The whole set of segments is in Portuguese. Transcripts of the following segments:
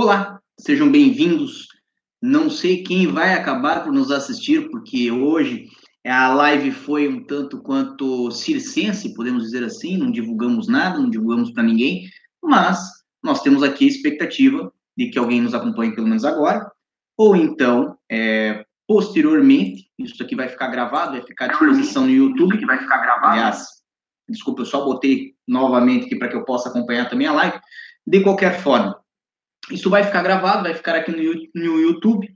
Olá, sejam bem-vindos. Não sei quem vai acabar por nos assistir, porque hoje a live foi um tanto quanto circense, podemos dizer assim, não divulgamos nada, não divulgamos para ninguém, mas nós temos aqui a expectativa de que alguém nos acompanhe pelo menos agora, ou então, é, posteriormente, isso aqui vai ficar gravado, vai ficar à disposição no YouTube, que vai ficar gravado. Aliás, desculpa, eu só botei novamente aqui para que eu possa acompanhar também a live. De qualquer forma, isso vai ficar gravado, vai ficar aqui no, YouTube.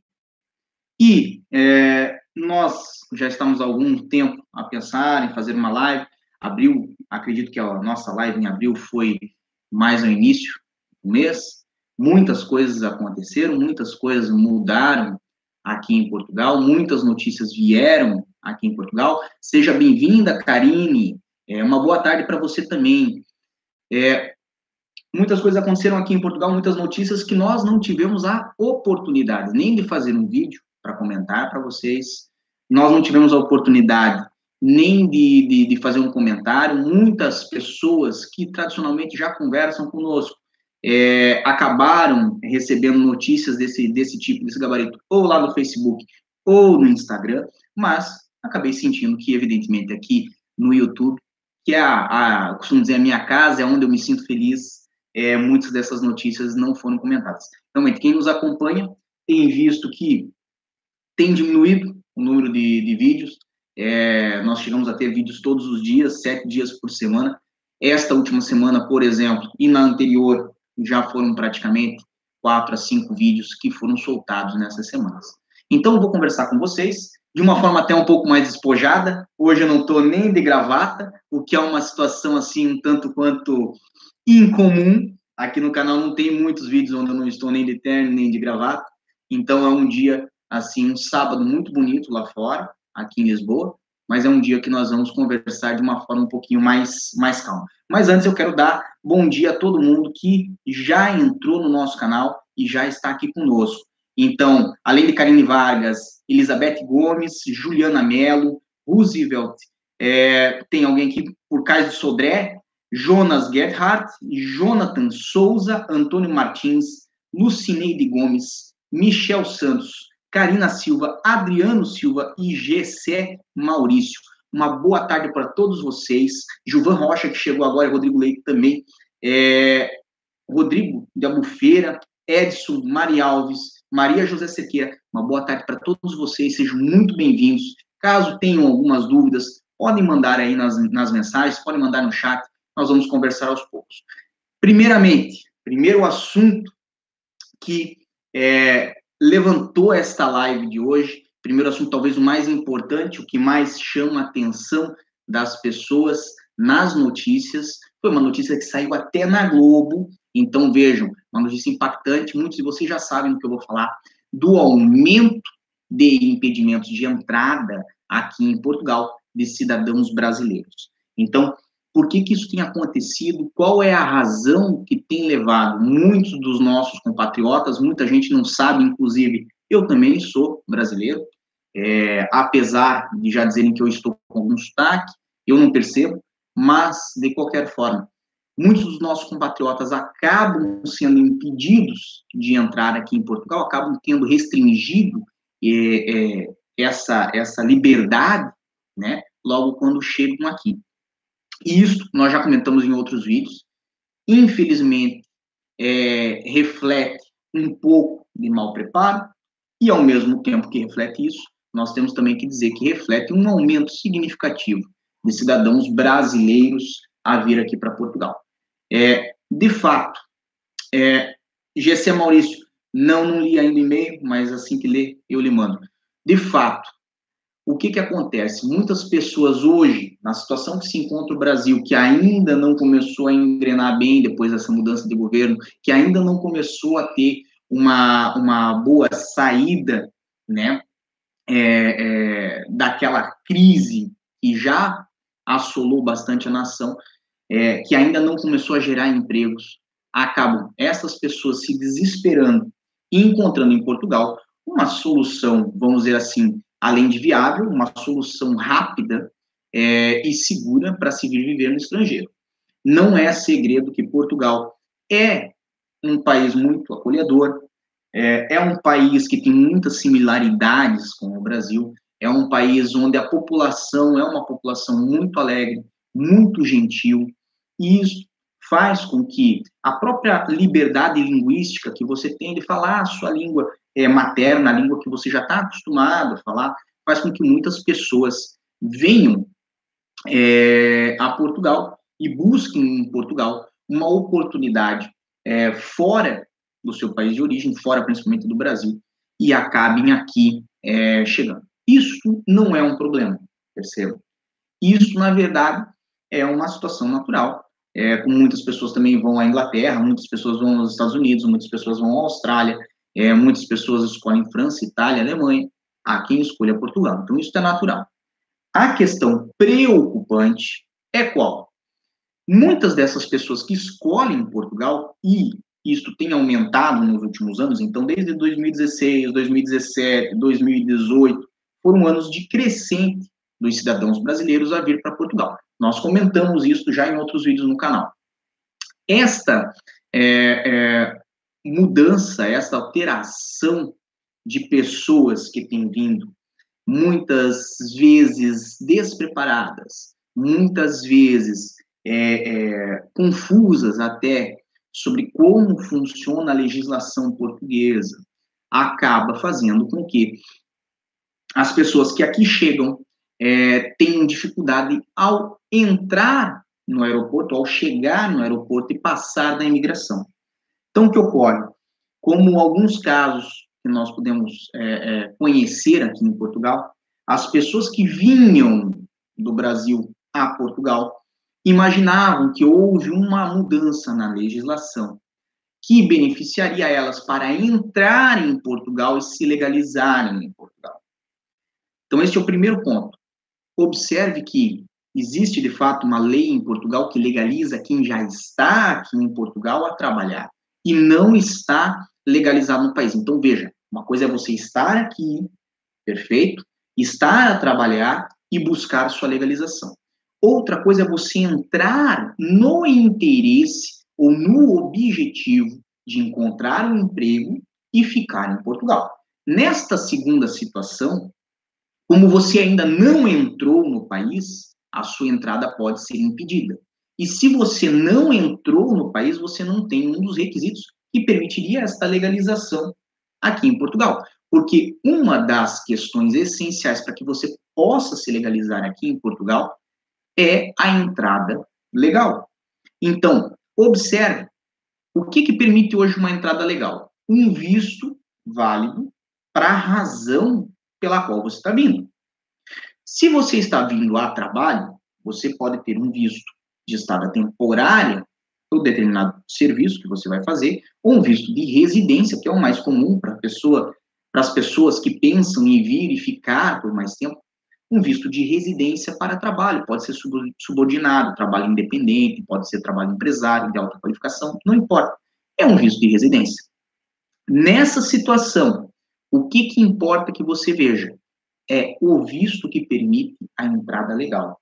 E é, nós já estamos há algum tempo a pensar em fazer uma live. Abril, acredito que a nossa live em abril foi mais no início do mês. Muitas coisas aconteceram, muitas coisas mudaram aqui em Portugal, muitas notícias vieram aqui em Portugal. Seja bem-vinda, Karine. É, uma boa tarde para você também. É, muitas coisas aconteceram aqui em Portugal, muitas notícias que nós não tivemos a oportunidade nem de fazer um vídeo para comentar para vocês, nós não tivemos a oportunidade nem de, de, de, fazer um comentário. Muitas pessoas que tradicionalmente já conversam conosco é, acabaram recebendo notícias desse, desse tipo, desse gabarito, ou lá no Facebook ou no Instagram, mas acabei sentindo que, evidentemente, aqui no YouTube, que é a, a costumo dizer, a minha casa, é onde eu me sinto feliz, é, muitas dessas notícias não foram comentadas. Realmente, quem nos acompanha tem visto que tem diminuído o número de, de vídeos, é, nós chegamos a ter vídeos todos os dias, sete dias por semana. Esta última semana, por exemplo, e na anterior, já foram praticamente quatro a cinco vídeos que foram soltados nessas semanas. Então, vou conversar com vocês de uma forma até um pouco mais despojada. Hoje eu não estou nem de gravata, o que é uma situação assim um tanto quanto incomum. Aqui no canal não tem muitos vídeos onde eu não estou nem de terno nem de gravata. Então é um dia assim, um sábado muito bonito lá fora, aqui em Lisboa, mas é um dia que nós vamos conversar de uma forma um pouquinho mais, mais calma. Mas antes eu quero dar bom dia a todo mundo que já entrou no nosso canal e já está aqui conosco. Então, além de Karine Vargas, Elizabeth Gomes, Juliana Mello, Roosevelt, é, tem alguém aqui por Cais do Sodré, Jonas Gerhardt, Jonathan Souza, Antônio Martins, Lucineide Gomes, Michel Santos, Karina Silva, Adriano Silva e GC Maurício. Uma boa tarde para todos vocês. Gilvan Rocha, que chegou agora, Rodrigo Leite também. É, Rodrigo de Albufeira, Edson, Maria Alves, Maria José Sequeira. Uma boa tarde para todos vocês, sejam muito bem-vindos. Caso tenham algumas dúvidas, podem mandar aí nas, nas mensagens, podem mandar no chat, nós vamos conversar aos poucos. Primeiramente, primeiro assunto que é, levantou esta live de hoje. Primeiro assunto, talvez o mais importante, o que mais chama a atenção das pessoas nas notícias, foi uma notícia que saiu até na Globo. Então, vejam, uma notícia impactante. Muitos de vocês já sabem do que eu vou falar, do aumento de impedimentos de entrada aqui em Portugal de cidadãos brasileiros. Então, por que, que isso tem acontecido, qual é a razão que tem levado muitos dos nossos compatriotas, muita gente não sabe, inclusive, eu também sou brasileiro, é, apesar de já dizerem que eu estou com algum sotaque, eu não percebo, mas, de qualquer forma, muitos dos nossos compatriotas acabam sendo impedidos de entrar aqui em Portugal, acabam tendo restringido é, é, essa, essa liberdade, né, logo quando chegam aqui. Isso nós já comentamos em outros vídeos. Infelizmente, é, reflete um pouco de mau preparo, e ao mesmo tempo que reflete isso, nós temos também que dizer que reflete um aumento significativo de cidadãos brasileiros a vir aqui para Portugal. É, de fato, é, GC Maurício, não, não li ainda o e-mail, mas assim que ler, eu lhe mando. De fato, o que, que acontece? Muitas pessoas hoje, na situação que se encontra o Brasil, que ainda não começou a engrenar bem depois dessa mudança de governo, que ainda não começou a ter uma, uma boa saída, né, é, é, daquela crise que já assolou bastante a nação, é, que ainda não começou a gerar empregos, acabam essas pessoas se desesperando e encontrando em Portugal uma solução, vamos dizer assim, além de viável, uma solução rápida é, e segura para se viver no estrangeiro. Não é segredo que Portugal é um país muito acolhedor, é, é um país que tem muitas similaridades com o Brasil, é um país onde a população é uma população muito alegre, muito gentil, e isso faz com que a própria liberdade linguística que você tem de falar a sua língua é, materna, a língua que você já está acostumado a falar, faz com que muitas pessoas venham é, a Portugal e busquem em Portugal uma oportunidade é, fora do seu país de origem, fora principalmente do Brasil, e acabem aqui é, chegando. Isso não é um problema, perceba. Isso, na verdade, é uma situação natural. É, muitas pessoas também vão à Inglaterra, muitas pessoas vão aos Estados Unidos, muitas pessoas vão à Austrália, é, muitas pessoas escolhem França, Itália, Alemanha, há quem escolha Portugal. Então, isso é natural. A questão preocupante é qual? Muitas dessas pessoas que escolhem Portugal, e isso tem aumentado nos últimos anos, então desde 2016, 2017, 2018, foram anos de crescente dos cidadãos brasileiros a vir para Portugal. Nós comentamos isso já em outros vídeos no canal. Esta é, é, mudança, esta alteração de pessoas que têm vindo, muitas vezes despreparadas, muitas vezes é, é, confusas até sobre como funciona a legislação portuguesa, acaba fazendo com que as pessoas que aqui chegam é, tenham dificuldade ao entrar no aeroporto, ao chegar no aeroporto e passar da imigração. Então, o que ocorre? Como alguns casos que nós podemos é, é, conhecer aqui em Portugal, as pessoas que vinham do Brasil a Portugal imaginavam que houve uma mudança na legislação que beneficiaria elas para entrar em Portugal e se legalizarem em Portugal. Então, esse é o primeiro ponto. Observe que existe, de fato, uma lei em Portugal que legaliza quem já está aqui em Portugal a trabalhar e não está legalizado no país. Então, veja, uma coisa é você estar aqui, perfeito, estar a trabalhar e buscar sua legalização. Outra coisa é você entrar no interesse ou no objetivo de encontrar um emprego e ficar em Portugal. Nesta segunda situação, como você ainda não entrou no país, a sua entrada pode ser impedida. E se você não entrou no país, você não tem um dos requisitos que permitiria esta legalização aqui em Portugal. Porque uma das questões essenciais para que você possa se legalizar aqui em Portugal é a entrada legal. Então, observe o que, que permite hoje uma entrada legal? Um visto válido para a razão pela qual você está vindo. Se você está vindo a trabalho, você pode ter um visto de estada temporária por determinado serviço que você vai fazer, ou um visto de residência, que é o mais comum para pessoa, para as pessoas que pensam em vir e ficar por mais tempo um visto de residência para trabalho, pode ser subordinado, trabalho independente, pode ser trabalho empresário, de alta qualificação, não importa. É um visto de residência. Nessa situação, o que, que importa que você veja? É o visto que permite a entrada legal.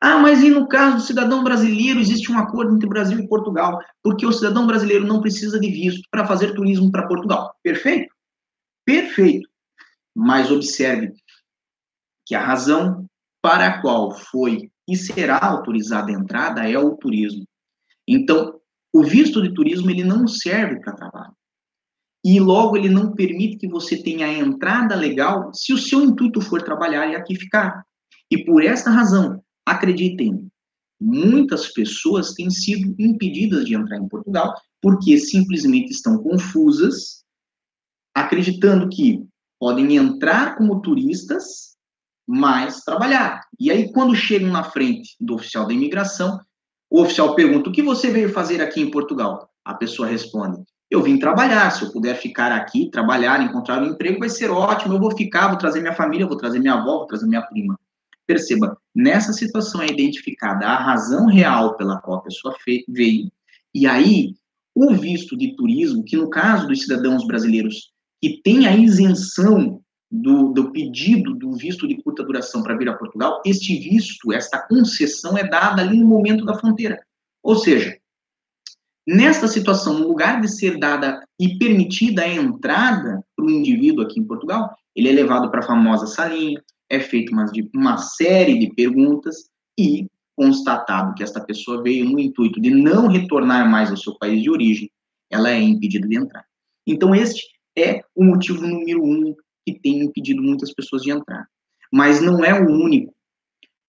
Ah, mas e no caso do cidadão brasileiro, existe um acordo entre Brasil e Portugal, porque o cidadão brasileiro não precisa de visto para fazer turismo para Portugal. Perfeito? Perfeito. Mas observe, que a razão para a qual foi e será autorizada a entrada é o turismo. Então, o visto de turismo ele não serve para trabalho. E logo ele não permite que você tenha a entrada legal se o seu intuito for trabalhar e aqui ficar. E por esta razão, acreditem, muitas pessoas têm sido impedidas de entrar em Portugal porque simplesmente estão confusas, acreditando que podem entrar como turistas mais trabalhar. E aí, quando chegam na frente do oficial da imigração, o oficial pergunta: o que você veio fazer aqui em Portugal? A pessoa responde: eu vim trabalhar. Se eu puder ficar aqui, trabalhar, encontrar um emprego, vai ser ótimo. Eu vou ficar, vou trazer minha família, vou trazer minha avó, vou trazer minha prima. Perceba, nessa situação é identificada a razão real pela qual a pessoa veio. E aí, o visto de turismo, que no caso dos cidadãos brasileiros que tem a isenção do, do pedido do visto de curta duração para vir a Portugal, este visto, esta concessão é dada ali no momento da fronteira. Ou seja, Nesta situação, no lugar de ser dada e permitida a entrada para o indivíduo aqui em Portugal, ele é levado para a famosa salinha, é feita uma, uma série de perguntas e constatado que esta pessoa veio no intuito de não retornar mais ao seu país de origem, ela é impedida de entrar. Então, este é o motivo número um que tem impedido muitas pessoas de entrar. Mas não é o único.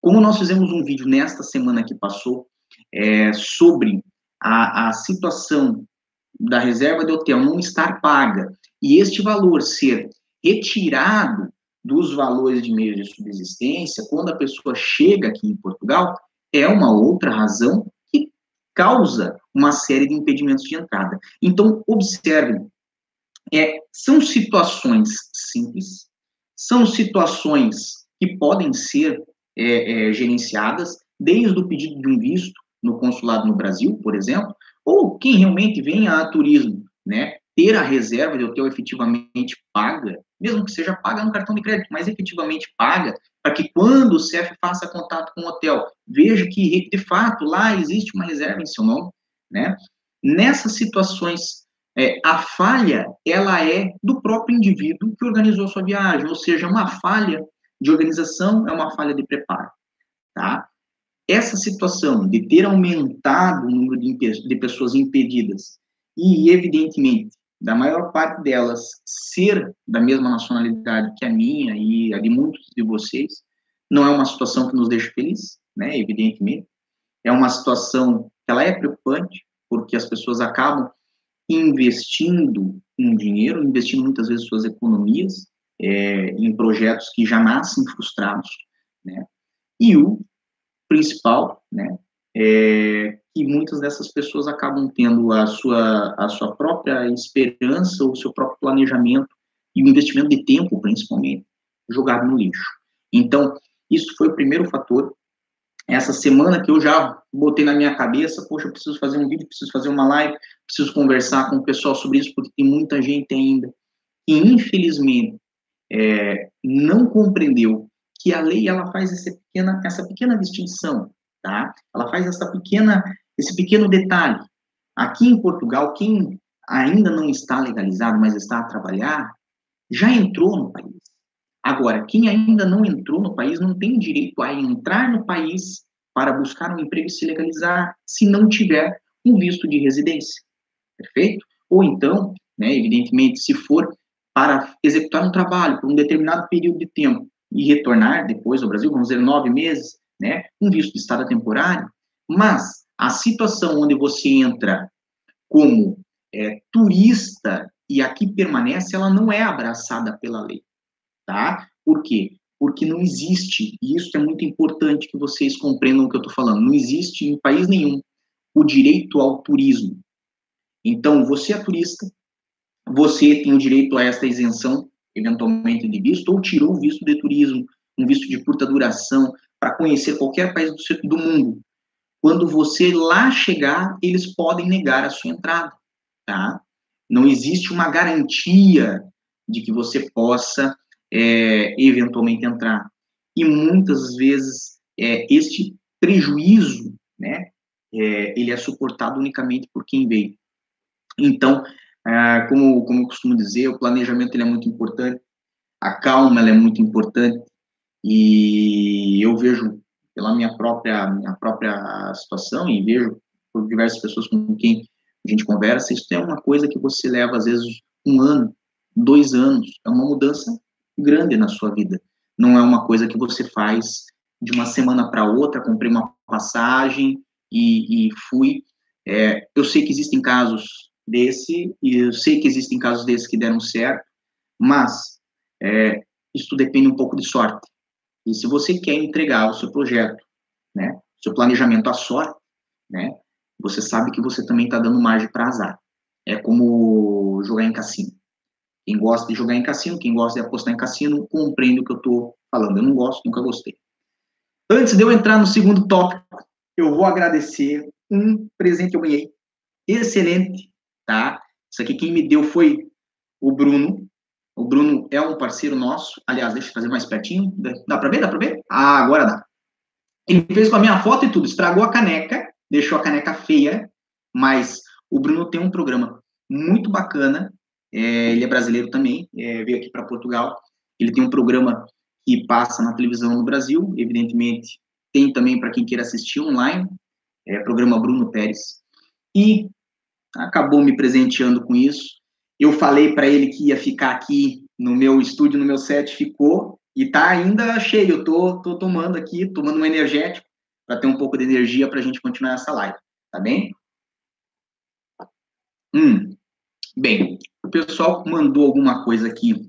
Como nós fizemos um vídeo nesta semana que passou é, sobre a, a situação da reserva de hotel não estar paga e este valor ser retirado dos valores de meios de subsistência, quando a pessoa chega aqui em Portugal, é uma outra razão que causa uma série de impedimentos de entrada. Então, observem, é, são situações simples, são situações que podem ser é, é, gerenciadas desde o pedido de um visto no consulado no Brasil, por exemplo, ou quem realmente vem a turismo, né, ter a reserva de hotel efetivamente paga, mesmo que seja paga no cartão de crédito, mas efetivamente paga, para que quando o CEF faça contato com o hotel, veja que de fato lá existe uma reserva em seu nome, né? Nessas situações, é, a falha ela é do próprio indivíduo que organizou a sua viagem, ou seja, uma falha de organização é uma falha de preparo, tá? Essa situação de ter aumentado o número de, de pessoas impedidas e, evidentemente, da maior parte delas ser da mesma nacionalidade que a minha e a de muitos de vocês, não é uma situação que nos deixa felizes, né, evidentemente. É uma situação que ela é preocupante, porque as pessoas acabam investindo um dinheiro, investindo muitas vezes suas economias é, em projetos que já nascem frustrados, né? E o principal, né, é que muitas dessas pessoas acabam tendo a sua, a sua própria esperança, o seu próprio planejamento e o investimento de tempo, principalmente, jogado no lixo. Então, isso foi o primeiro fator. Essa semana que eu já botei na minha cabeça, poxa, eu preciso fazer um vídeo, preciso fazer uma live, preciso conversar com o pessoal sobre isso, porque tem muita gente ainda que, infelizmente, é, não compreendeu que a lei ela faz essa pequena, essa pequena distinção, tá? Ela faz essa pequena, esse pequeno detalhe. Aqui em Portugal, quem ainda não está legalizado, mas está a trabalhar, já entrou no país. Agora, quem ainda não entrou no país não tem direito a entrar no país para buscar um emprego e se legalizar se não tiver um visto de residência. Perfeito? Ou então, né, evidentemente, se for para executar um trabalho por um determinado período de tempo e retornar depois ao Brasil, vamos dizer, nove meses, né, um visto de estado temporário, mas a situação onde você entra como é, turista e aqui permanece, ela não é abraçada pela lei, tá? Por quê? Porque não existe, e isso é muito importante que vocês compreendam o que eu estou falando, não existe em país nenhum o direito ao turismo. Então, você é turista, você tem o direito a esta isenção, eventualmente de visto, ou tirou o visto de turismo, um visto de curta duração, para conhecer qualquer país do, do mundo. Quando você lá chegar, eles podem negar a sua entrada, tá? Não existe uma garantia de que você possa é, eventualmente entrar. E muitas vezes é, este prejuízo, né, é, ele é suportado unicamente por quem veio. Então, é, como, como eu costumo dizer, o planejamento ele é muito importante, a calma ela é muito importante, e eu vejo pela minha própria, minha própria situação e vejo por diversas pessoas com quem a gente conversa, isso é uma coisa que você leva, às vezes, um ano, dois anos, é uma mudança grande na sua vida. Não é uma coisa que você faz de uma semana para outra, comprei uma passagem e, e fui. É, eu sei que existem casos desse, e eu sei que existem casos desses que deram certo, mas é, isso depende um pouco de sorte. E se você quer entregar o seu projeto, né, seu planejamento à sorte, né, você sabe que você também está dando margem para azar. É como jogar em cassino. Quem gosta de jogar em cassino, quem gosta de apostar em cassino, compreende o que eu estou falando. Eu não gosto, nunca gostei. Antes de eu entrar no segundo tópico, eu vou agradecer um presente que eu ganhei. Excelente, tá? Isso aqui quem me deu foi o Bruno. O Bruno é um parceiro nosso. Aliás, deixa eu fazer mais pertinho. Dá para ver? Dá para ver? Ah, agora dá. Ele fez com a minha foto e tudo. Estragou a caneca, deixou a caneca feia, mas O Bruno tem um programa muito bacana, é, ele é brasileiro também, é, veio aqui para Portugal. Ele tem um programa que passa na televisão no Brasil, evidentemente tem também para quem queira assistir online, é, programa Bruno Pérez. E acabou me presenteando com isso. Eu falei para ele que ia ficar aqui no meu estúdio, no meu set, ficou e tá ainda cheio. Eu tô, tô tomando aqui, tomando um energético para ter um pouco de energia para a gente continuar essa live, tá bem? Hum, bem, o pessoal mandou alguma coisa aqui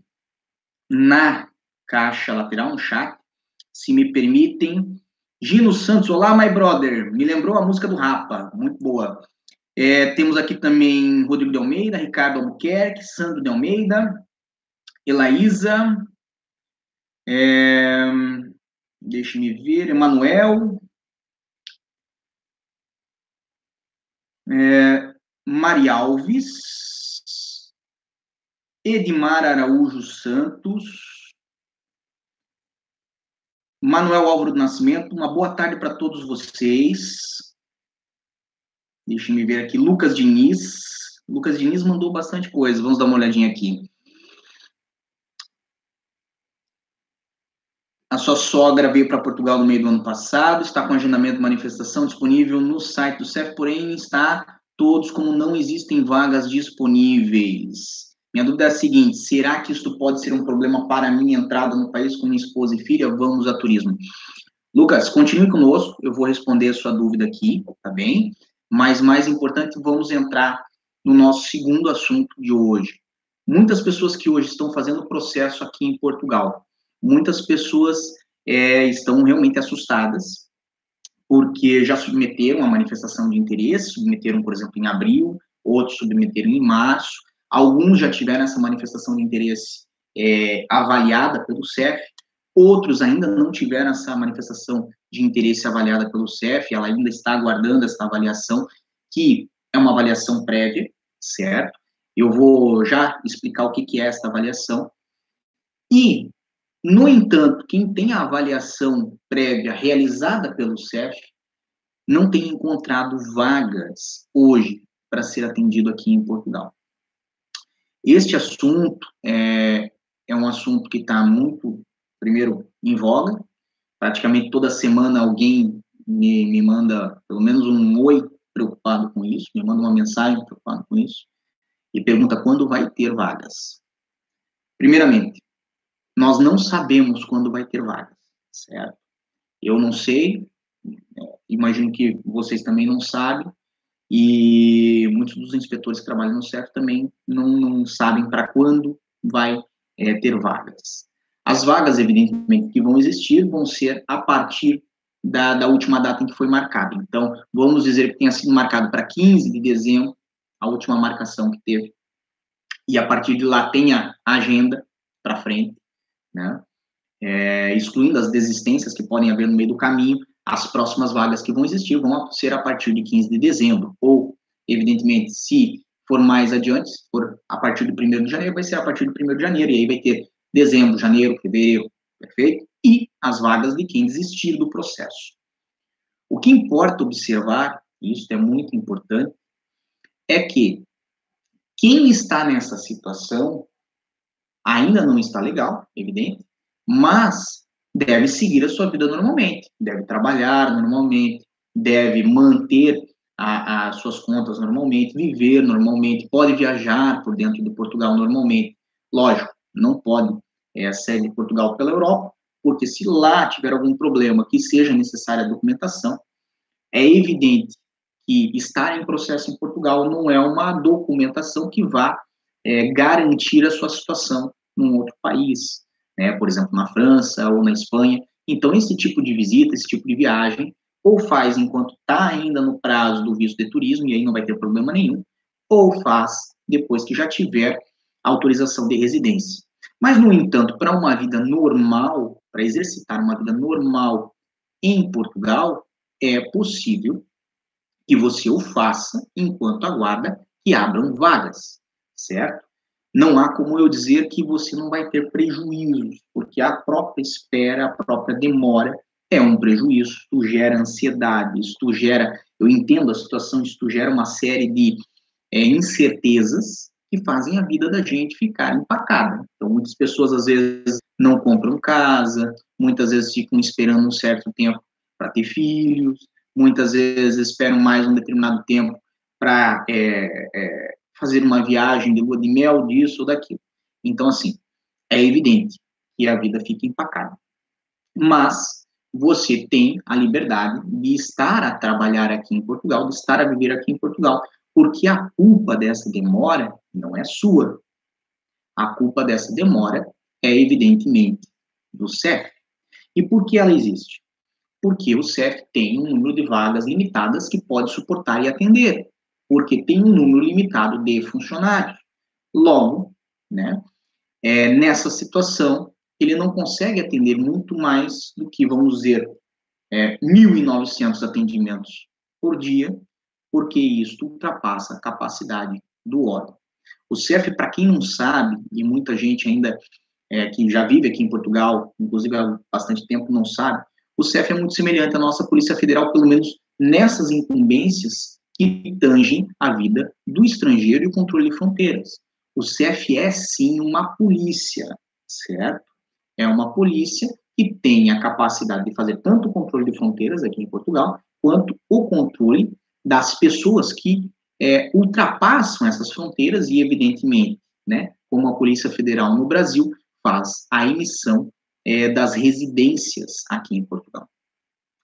na caixa lateral, no chat, se me permitem. Gino Santos, olá, my brother. Me lembrou a música do Rapa, muito boa. É, temos aqui também Rodrigo de Almeida, Ricardo Albuquerque, Sandro de Almeida, Elaísa, é, deixe-me ver, Emanuel, é, Maria Alves, Edmar Araújo Santos, Manuel Álvaro do Nascimento, uma boa tarde para todos vocês. Deixa eu ver aqui. Lucas Diniz. Lucas Diniz mandou bastante coisa. Vamos dar uma olhadinha aqui. A sua sogra veio para Portugal no meio do ano passado, está com agendamento de manifestação disponível no site do CEF, porém está todos como não existem vagas disponíveis. Minha dúvida é a seguinte: será que isso pode ser um problema para minha entrada no país com minha esposa e filha? Vamos a turismo. Lucas, continue conosco, eu vou responder a sua dúvida aqui, tá bem? Mas mais importante, vamos entrar no nosso segundo assunto de hoje. Muitas pessoas que hoje estão fazendo processo aqui em Portugal, muitas pessoas é, estão realmente assustadas, porque já submeteram a manifestação de interesse, submeteram, por exemplo, em abril, outros submeteram em março, alguns já tiveram essa manifestação de interesse é, avaliada pelo CEF, outros ainda não tiveram essa manifestação de interesse avaliada pelo CEF, ela ainda está aguardando essa avaliação, que é uma avaliação prévia, certo? Eu vou já explicar o que, é essa avaliação. E, no entanto, quem tem a avaliação prévia realizada pelo CEF não tem encontrado vagas hoje para ser atendido aqui em Portugal. Este assunto é, é um assunto que está muito, primeiro, em voga, praticamente toda semana alguém me, me manda pelo menos um oi preocupado com isso, me manda uma mensagem preocupado com isso, e pergunta quando vai ter vagas. Primeiramente, nós não sabemos quando vai ter vagas, certo? Eu não sei, é, imagino que vocês também não sabem, e muitos dos inspetores que trabalham no CEF também não, não sabem para quando vai é, ter vagas. As vagas, evidentemente, que vão existir vão ser a partir da, da última data em que foi marcado. Então, vamos dizer que tenha sido marcado para 15 de dezembro, a última marcação que teve, e a partir de lá tenha agenda para frente, né? É, excluindo as desistências que podem haver no meio do caminho, as próximas vagas que vão existir vão ser a partir de 15 de dezembro, ou, evidentemente, se for mais adiante, se for a partir do 1 de janeiro, vai ser a partir do 1 de janeiro, e aí vai ter dezembro, janeiro, fevereiro, perfeito? E as vagas de quem desistir do processo. O que importa observar, e isso é muito importante, é que quem está nessa situação ainda não está legal, evidente, mas deve seguir a sua vida normalmente, deve trabalhar normalmente, deve manter as suas contas normalmente, viver normalmente, pode viajar por dentro de Portugal normalmente. Lógico, não pode é, sede de Portugal pela Europa, porque se lá tiver algum problema que seja necessária a documentação, é evidente que estar em processo em Portugal não é uma documentação que vá é, garantir a sua situação num outro país, né, por exemplo, na França ou na Espanha. Então, esse tipo de visita, esse tipo de viagem, ou faz enquanto está ainda no prazo do visto de turismo, e aí não vai ter problema nenhum, ou faz depois que já tiver autorização de residência. Mas, no entanto, para uma vida normal, para exercitar uma vida normal em Portugal, é possível que você o faça enquanto aguarda que abram vagas, certo? Não há como eu dizer que você não vai ter prejuízos, porque a própria espera, a própria demora é um prejuízo, isto gera ansiedade, isto gera, eu entendo a situação, isto gera uma série de é, incertezas que fazem a vida da gente ficar empacada. Então, muitas pessoas, às vezes, não compram casa, muitas vezes ficam esperando um certo tempo para ter filhos, muitas vezes esperam mais um determinado tempo para é, é, fazer uma viagem de lua de mel, disso ou daquilo. Então, assim, é evidente que a vida fica empacada. Mas você tem a liberdade de estar a trabalhar aqui em Portugal, de estar a viver aqui em Portugal, porque a culpa dessa demora não é sua. A culpa dessa demora é, evidentemente, do CEF. E por que ela existe? Porque o CEF tem um número de vagas limitadas que pode suportar e atender, porque tem um número limitado de funcionários. Logo, né, é, nessa situação, ele não consegue atender muito mais do que, vamos dizer, é, 1.900 atendimentos por dia, porque isso ultrapassa a capacidade do órgão. O CEF, para quem não sabe, e muita gente ainda é, que já vive aqui em Portugal, inclusive há bastante tempo, não sabe, o CEF é muito semelhante à nossa Polícia Federal, pelo menos nessas incumbências que tangem a vida do estrangeiro e o controle de fronteiras. O CEF é, sim, uma polícia, certo? É uma polícia que tem a capacidade de fazer tanto o controle de fronteiras aqui em Portugal, quanto o controle das pessoas que é, ultrapassam essas fronteiras e, evidentemente, né, como a Polícia Federal no Brasil faz a emissão é, das residências aqui em Portugal.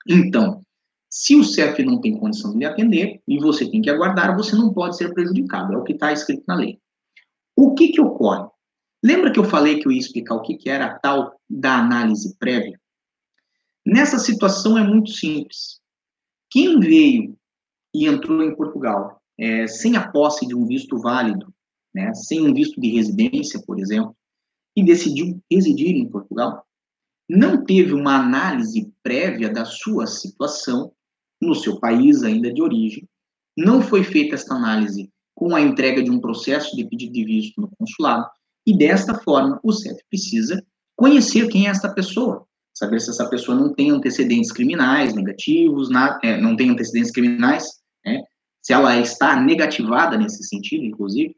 Então, se o CEF não tem condição de lhe atender e você tem que aguardar, você não pode ser prejudicado, é o que está escrito na lei. O que, que ocorre? Lembra que eu falei que eu ia explicar o que, que era a tal da análise prévia? Nessa situação é muito simples. Quem veio e entrou em Portugal. É, sem a posse de um visto válido, né, sem um visto de residência, por exemplo, e decidiu residir em Portugal, não teve uma análise prévia da sua situação no seu país ainda de origem, não foi feita esta análise com a entrega de um processo de pedido de visto no consulado, e desta forma, o CEF precisa conhecer quem é esta pessoa, saber se essa pessoa não tem antecedentes criminais negativos, na, é, não tem antecedentes criminais, né, se ela está negativada nesse sentido, inclusive,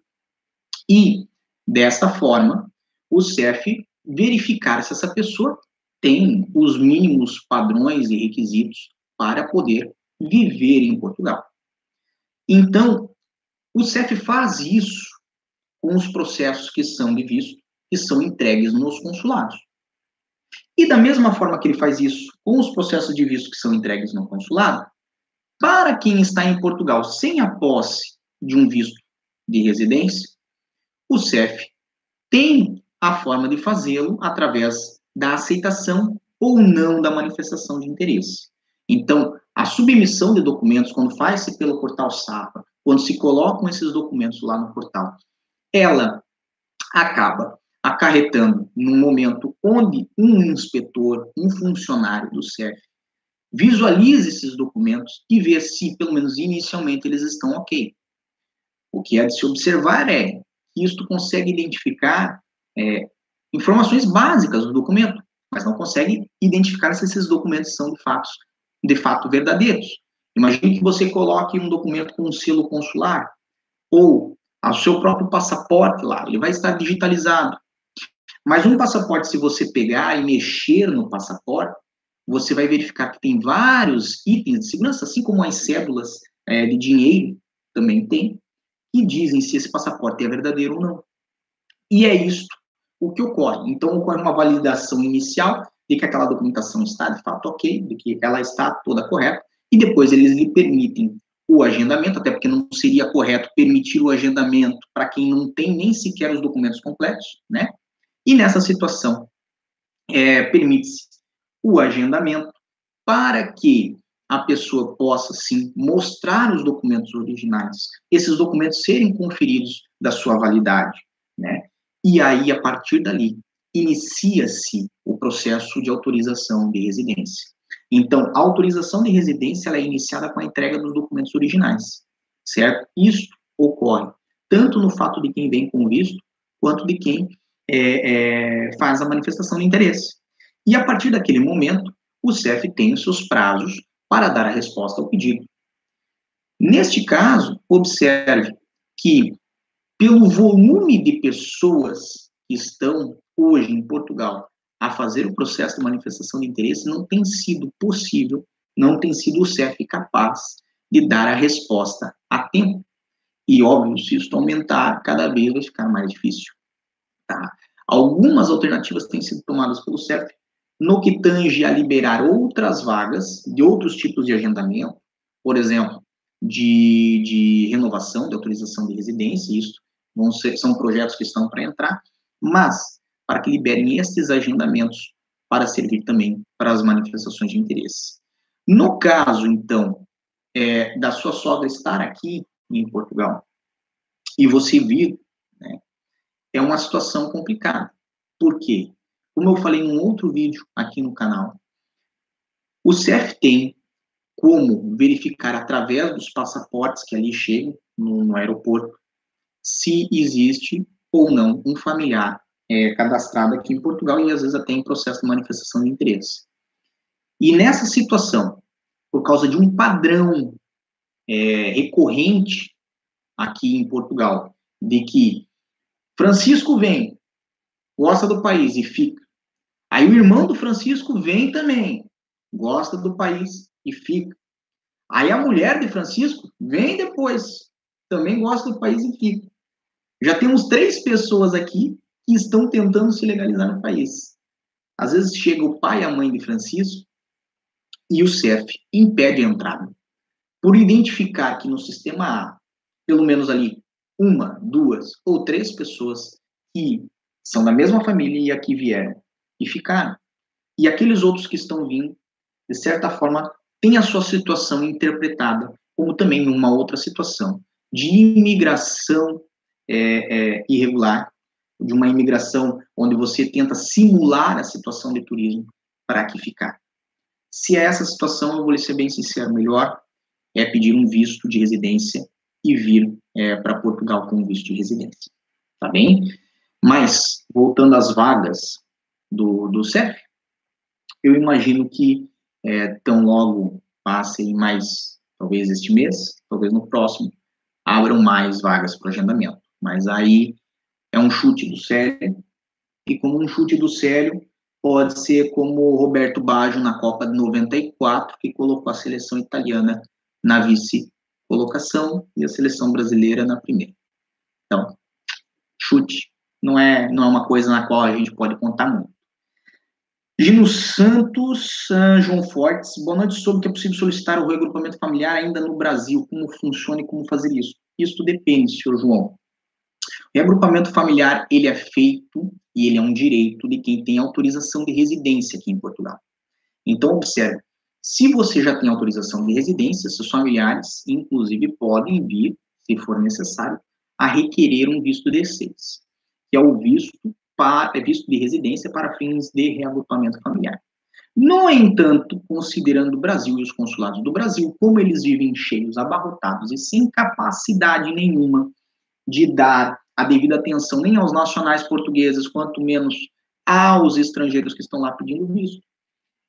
e desta forma, o CEF verificar se essa pessoa tem os mínimos padrões e requisitos para poder viver em Portugal. Então, o CEF faz isso com os processos que são de visto, que são entregues nos consulados. E da mesma forma que ele faz isso com os processos de visto que são entregues no consulado, para quem está em Portugal sem a posse de um visto de residência, o CEF tem a forma de fazê-lo através da aceitação ou não da manifestação de interesse. Então, a submissão de documentos, quando faz-se pelo portal SAPA, quando se colocam esses documentos lá no portal, ela acaba acarretando num momento onde um inspetor, um funcionário do CEF, visualiza esses documentos e vê se, pelo menos inicialmente, eles estão ok. O que é de se observar é que isto consegue identificar é, informações básicas do documento, mas não consegue identificar se esses documentos são de fato, de fato verdadeiros. Imagine que você coloque um documento com um selo consular, ou o seu próprio passaporte lá, ele vai estar digitalizado. Mas um passaporte, se você pegar e mexer no passaporte, você vai verificar que tem vários itens de segurança, assim como as cédulas é, de dinheiro também tem, que dizem se esse passaporte é verdadeiro ou não. E é isso o que ocorre. Então, ocorre uma validação inicial de que aquela documentação está de fato ok, de que ela está toda correta, e depois eles lhe permitem o agendamento, até porque não seria correto permitir o agendamento para quem não tem nem sequer os documentos completos, né? E nessa situação, é, permite-se o agendamento para que a pessoa possa, sim, mostrar os documentos originais, esses documentos serem conferidos da sua validade, né? E aí, a partir dali, inicia-se o processo de autorização de residência. Então, a autorização de residência é iniciada com a entrega dos documentos originais, certo? Isso ocorre tanto no fato de quem vem com visto, quanto de quem é, é, faz a manifestação de interesse. E a partir daquele momento, o CEF tem os seus prazos para dar a resposta ao pedido. Neste caso, observe que, pelo volume de pessoas que estão hoje em Portugal a fazer o processo de manifestação de interesse, não tem sido possível, não tem sido o CEF capaz de dar a resposta a tempo. E, óbvio, se isso aumentar, cada vez vai ficar mais difícil. Tá? Algumas alternativas têm sido tomadas pelo CEF no que tange a liberar outras vagas de outros tipos de agendamento, por exemplo, de, de renovação de autorização de residência, isso ser, são projetos que estão para entrar, mas para que liberem estes agendamentos para servir também para as manifestações de interesse. No caso, então, é, da sua sogra estar aqui em Portugal e você vir, é uma situação complicada. Por quê? Como eu falei em um outro vídeo aqui no canal, o CEF tem como verificar através dos passaportes que ali chegam no, no aeroporto se existe ou não um familiar é, cadastrado aqui em Portugal e às vezes até em processo de manifestação de interesse. E nessa situação, por causa de um padrão é, recorrente aqui em Portugal, de que Francisco vem, gosta do país e fica. Aí o irmão do Francisco vem também, gosta do país e fica. Aí a mulher de Francisco vem depois, também gosta do país e fica. Já temos três pessoas aqui que estão tentando se legalizar no país. Às vezes chega o pai e a mãe de Francisco e o CEF impede a entrada. Por identificar que no sistema A, pelo menos ali, uma, duas ou três pessoas que são da mesma família e aqui vieram e ficaram. E aqueles outros que estão vindo, de certa forma, têm a sua situação interpretada como também numa outra situação de imigração é, é, irregular, de uma imigração onde você tenta simular a situação de turismo para aqui ficar. Se é essa situação, eu vou lhe ser bem sincero, melhor é pedir um visto de residência e vir é, para Portugal com visto de residência. Tá bem? Mas, voltando às vagas do, do CEF, eu imagino que é, tão logo passem mais, talvez este mês, talvez no próximo, abram mais vagas para agendamento. Mas aí é um chute do Célio, e como um chute do Célio, pode ser como o Roberto Baggio na Copa de 94, que colocou a seleção italiana na vice-colocação e a seleção brasileira na primeira. Então, chute não é, não é uma coisa na qual a gente pode contar muito. Gino Santos, João Fortes, boa noite. Sobre que é possível solicitar o reagrupamento familiar ainda no Brasil. Como funciona e como fazer isso? Isso depende, senhor João. O reagrupamento familiar, ele é feito e ele é um direito de quem tem autorização de residência aqui em Portugal. Então, observe, se você já tem autorização de residência, seus familiares, inclusive, podem vir, se for necessário, a requerer um visto D6, que é o visto, para, é visto de residência para fins de reagrupamento familiar. No entanto, considerando o Brasil e os consulados do Brasil, como eles vivem cheios, abarrotados e sem capacidade nenhuma de dar a devida atenção nem aos nacionais portugueses, quanto menos aos estrangeiros que estão lá pedindo visto,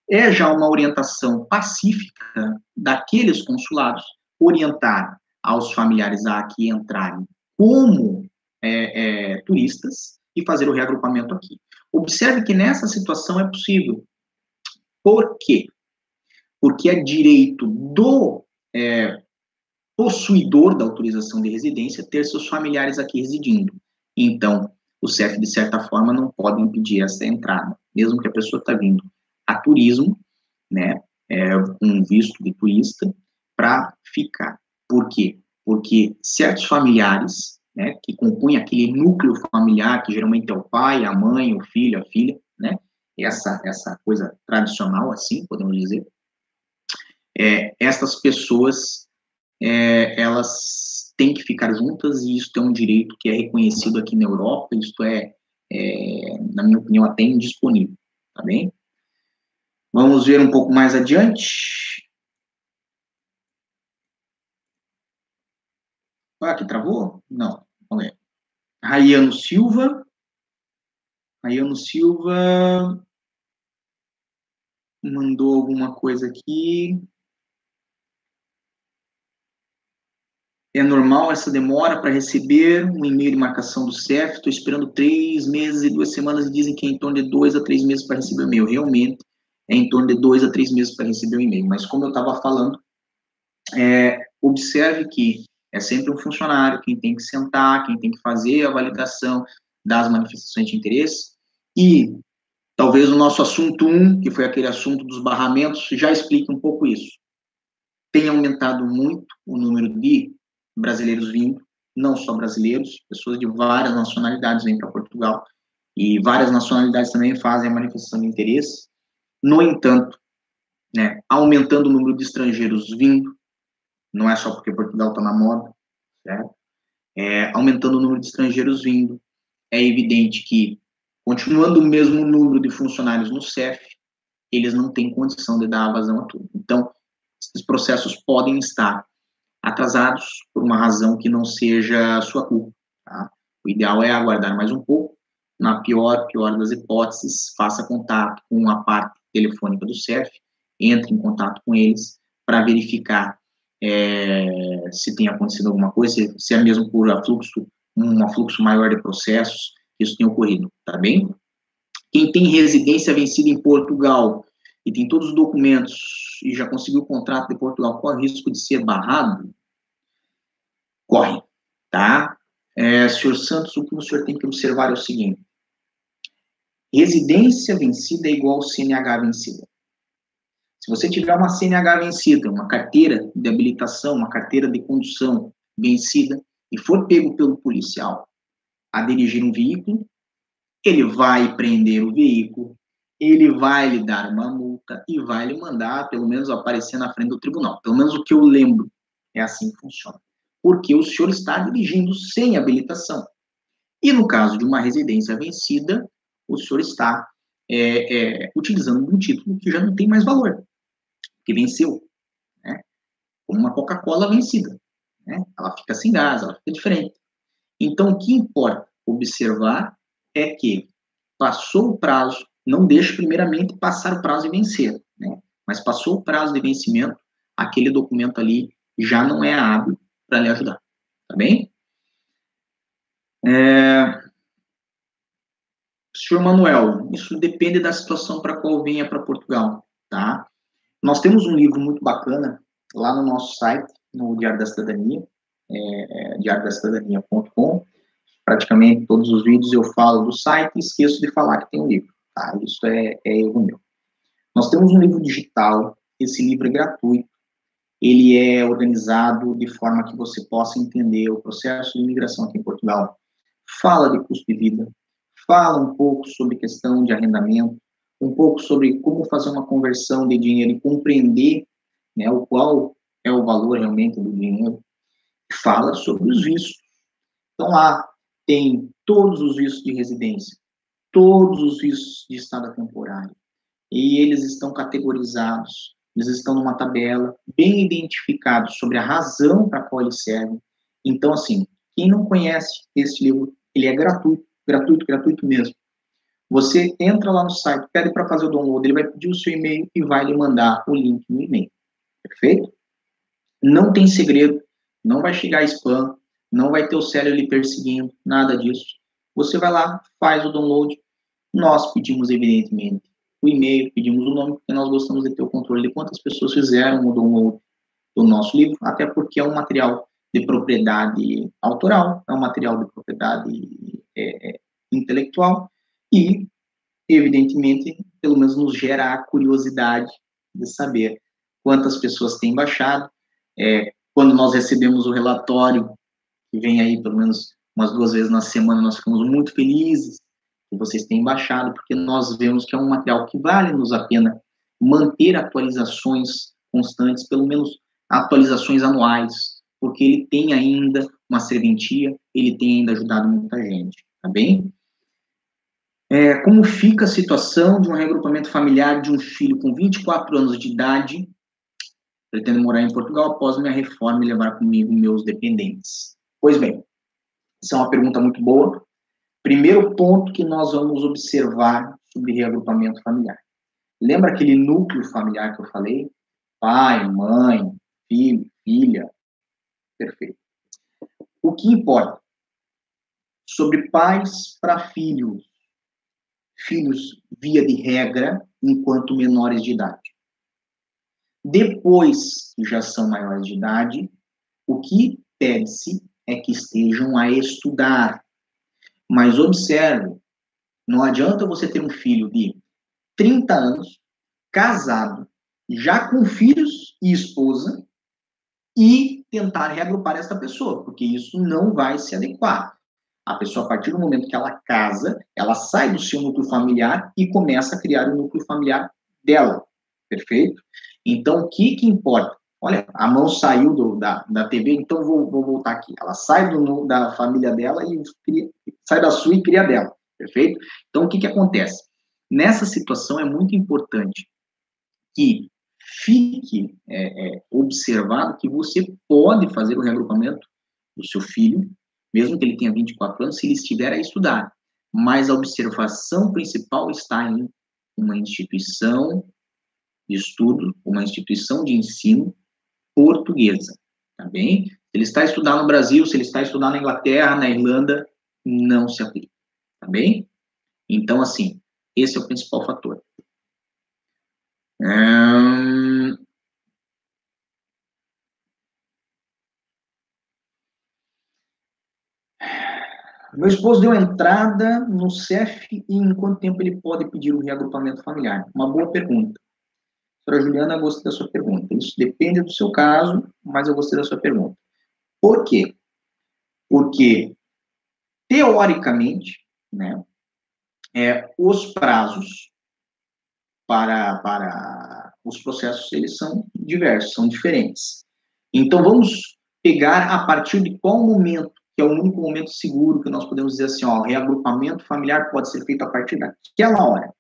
é já uma orientação pacífica daqueles consulados orientar aos familiares a aqui entrarem como é, é, turistas e fazer o reagrupamento aqui. Observe que nessa situação é possível. Por quê? Porque é direito do é, possuidor da autorização de residência ter seus familiares aqui residindo. Então, o CEF, de certa forma, não pode impedir essa entrada, mesmo que a pessoa está vindo a turismo, né, é, um visto de turista, para ficar. Por quê? Porque certos familiares, né, que compõem aquele núcleo familiar, que geralmente é o pai, a mãe, o filho, a filha, né, essa, essa coisa tradicional, assim, podemos dizer, é, essas pessoas, é, elas têm que ficar juntas e isso é um direito que é reconhecido aqui na Europa, isso é, é na minha opinião, até indisponível, tá bem? Vamos ver um pouco mais adiante. Ah, aqui travou? Não. Vamos ver. Raiano Silva. Raiano Silva mandou alguma coisa aqui. é normal essa demora para receber um e-mail de marcação do CEF. Estou esperando três meses e duas semanas e dizem que é em torno de dois a três meses para receber o e-mail. Realmente é em torno de dois a três meses para receber o e-mail. Mas como eu estava falando, é, observe que é sempre um funcionário quem tem que sentar, quem tem que fazer a validação das manifestações de interesse. E talvez o nosso assunto 1, um, que foi aquele assunto dos barramentos, já explique um pouco isso. Tem aumentado muito o número de brasileiros vindo, não só brasileiros, pessoas de várias nacionalidades vêm para Portugal e várias nacionalidades também fazem a manifestação de interesse. No entanto, né, aumentando o número de estrangeiros vindo, não é só porque Portugal está na moda, certo? É, aumentando o número de estrangeiros vindo, é evidente que, continuando o mesmo número de funcionários no CEF, eles não têm condição de dar vazão a tudo. Então, esses processos podem estar atrasados por uma razão que não seja sua culpa. Tá? O ideal é aguardar mais um pouco. Na pior, pior das hipóteses, faça contato com a parte telefônica do CEF, entre em contato com eles para verificar é, se tem acontecido alguma coisa, se, é mesmo por afluxo, um afluxo maior de processos, isso tem ocorrido, tá bem? Quem tem residência vencida em Portugal e tem todos os documentos e já conseguiu o contrato de Portugal, corre o risco de ser barrado? Corre, tá? É, senhor Santos, o que o senhor tem que observar é o seguinte: residência vencida é igual CNH vencida. Se você tiver uma CNH vencida, uma carteira de habilitação, uma carteira de condução vencida, e for pego pelo policial a dirigir um veículo, ele vai prender o veículo, ele vai lhe dar uma multa e vai lhe mandar, pelo menos, aparecer na frente do tribunal. Pelo menos o que eu lembro. É assim que funciona. Porque o senhor está dirigindo sem habilitação. E no caso de uma residência vencida, o senhor está é, é, utilizando um título que já não tem mais valor que venceu, né? Como uma Coca-Cola vencida, né? Ela fica sem gás, ela fica diferente. Então, o que importa observar é que passou o prazo, não deixe primeiramente passar o prazo e vencer, né? Mas passou o prazo de vencimento, aquele documento ali já não é hábil para lhe ajudar, tá bem? É... Senhor Manuel, isso depende da situação para qual venha para Portugal, tá? Nós temos um livro muito bacana lá no nosso site, no Diário da Cidadania, é, é, diariodacidadania.com. Praticamente todos os vídeos eu falo do site e esqueço de falar que tem um livro, tá? Isso é, é erro meu. Nós temos um livro digital, esse livro é gratuito, ele é organizado de forma que você possa entender o processo de imigração aqui em Portugal. Fala de custo de vida, fala um pouco sobre questão de arrendamento, um pouco sobre como fazer uma conversão de dinheiro e compreender né, o qual é o valor realmente do dinheiro. Fala sobre os vistos. Então lá tem todos os vistos de residência, todos os vistos de estado temporário. E eles estão categorizados, eles estão numa tabela bem identificados sobre a razão para qual eles servem. Então, assim, quem não conhece esse livro, ele é gratuito, gratuito, gratuito mesmo. Você entra lá no site, pede para fazer o download, ele vai pedir o seu e-mail e vai lhe mandar o link no e-mail. Perfeito? Não tem segredo, não vai chegar spam, não vai ter o cérebro lhe perseguindo, nada disso. Você vai lá, faz o download. Nós pedimos, evidentemente, o e-mail, pedimos o nome, porque nós gostamos de ter o controle de quantas pessoas fizeram o download do nosso livro, até porque é um material de propriedade autoral, é um material de propriedade é, é intelectual, e, evidentemente, pelo menos nos gera a curiosidade de saber quantas pessoas têm baixado. É, quando nós recebemos o relatório, que vem aí pelo menos umas duas vezes na semana, nós ficamos muito felizes que vocês têm baixado, porque nós vemos que é um material que vale-nos a pena manter atualizações constantes, pelo menos atualizações anuais, porque ele tem ainda uma serventia, ele tem ainda ajudado muita gente, tá bem? É, como fica a situação de um regrupamento familiar de um filho com 24 anos de idade, pretendo morar em Portugal após minha reforma e levar comigo meus dependentes? Pois bem, essa é uma pergunta muito boa. Primeiro ponto que nós vamos observar sobre reagrupamento familiar. Lembra aquele núcleo familiar que eu falei? Pai, mãe, filho, filha. Perfeito. O que importa? Sobre pais para filhos. Filhos, via de regra, enquanto menores de idade. Depois que já são maiores de idade, o que pede-se é que estejam a estudar. Mas observe, não adianta você ter um filho de 30 anos, casado, já com filhos e esposa, e tentar reagrupar essa pessoa, porque isso não vai se adequar. A pessoa, a partir do momento que ela casa, ela sai do seu núcleo familiar e começa a criar o núcleo familiar dela. Perfeito? Então, o que, que importa? Olha, a mão saiu do, da, da TV, então vou, vou voltar aqui. Ela sai do, da família dela e cria, sai da sua e cria dela. Perfeito? Então, o que, que acontece? Nessa situação, é muito importante que fique é, é, observado que você pode fazer o reagrupamento do seu filho, mesmo que ele tenha 24 anos, se ele estiver a estudar. Mas a observação principal está em uma instituição de estudo, uma instituição de ensino portuguesa, tá bem? Se ele está estudando no Brasil, se ele está estudando na Inglaterra, na Irlanda, não se aplica, tá bem? Então, assim, esse é o principal fator. Meu esposo deu entrada no CEF e em quanto tempo ele pode pedir o reagrupamento familiar? Uma boa pergunta. Doutora Juliana, eu gostei da sua pergunta. Isso depende do seu caso, mas eu gostei da sua pergunta. Por quê? Porque, teoricamente, né, é, os prazos para, para os processos, eles são diversos, são diferentes. Então, vamos pegar a partir de qual momento, que é o único momento seguro que nós podemos dizer assim, ó, o reagrupamento familiar pode ser feito a partir daquela hora.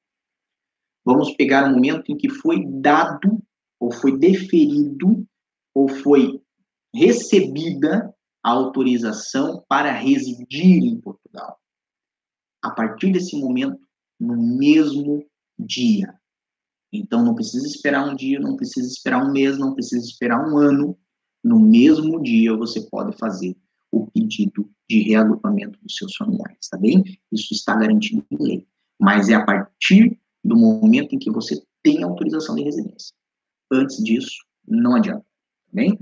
Vamos pegar o momento em que foi dado, ou foi deferido, ou foi recebida a autorização para residir em Portugal. A partir desse momento, no mesmo dia. Então, não precisa esperar um dia, não precisa esperar um mês, não precisa esperar um ano. No mesmo dia, você pode fazer o pedido de reagrupamento dos seus familiares, tá bem? Isso está garantido em lei. Mas é a partir do momento em que você tem autorização de residência. Antes disso, não adianta. Tá bem?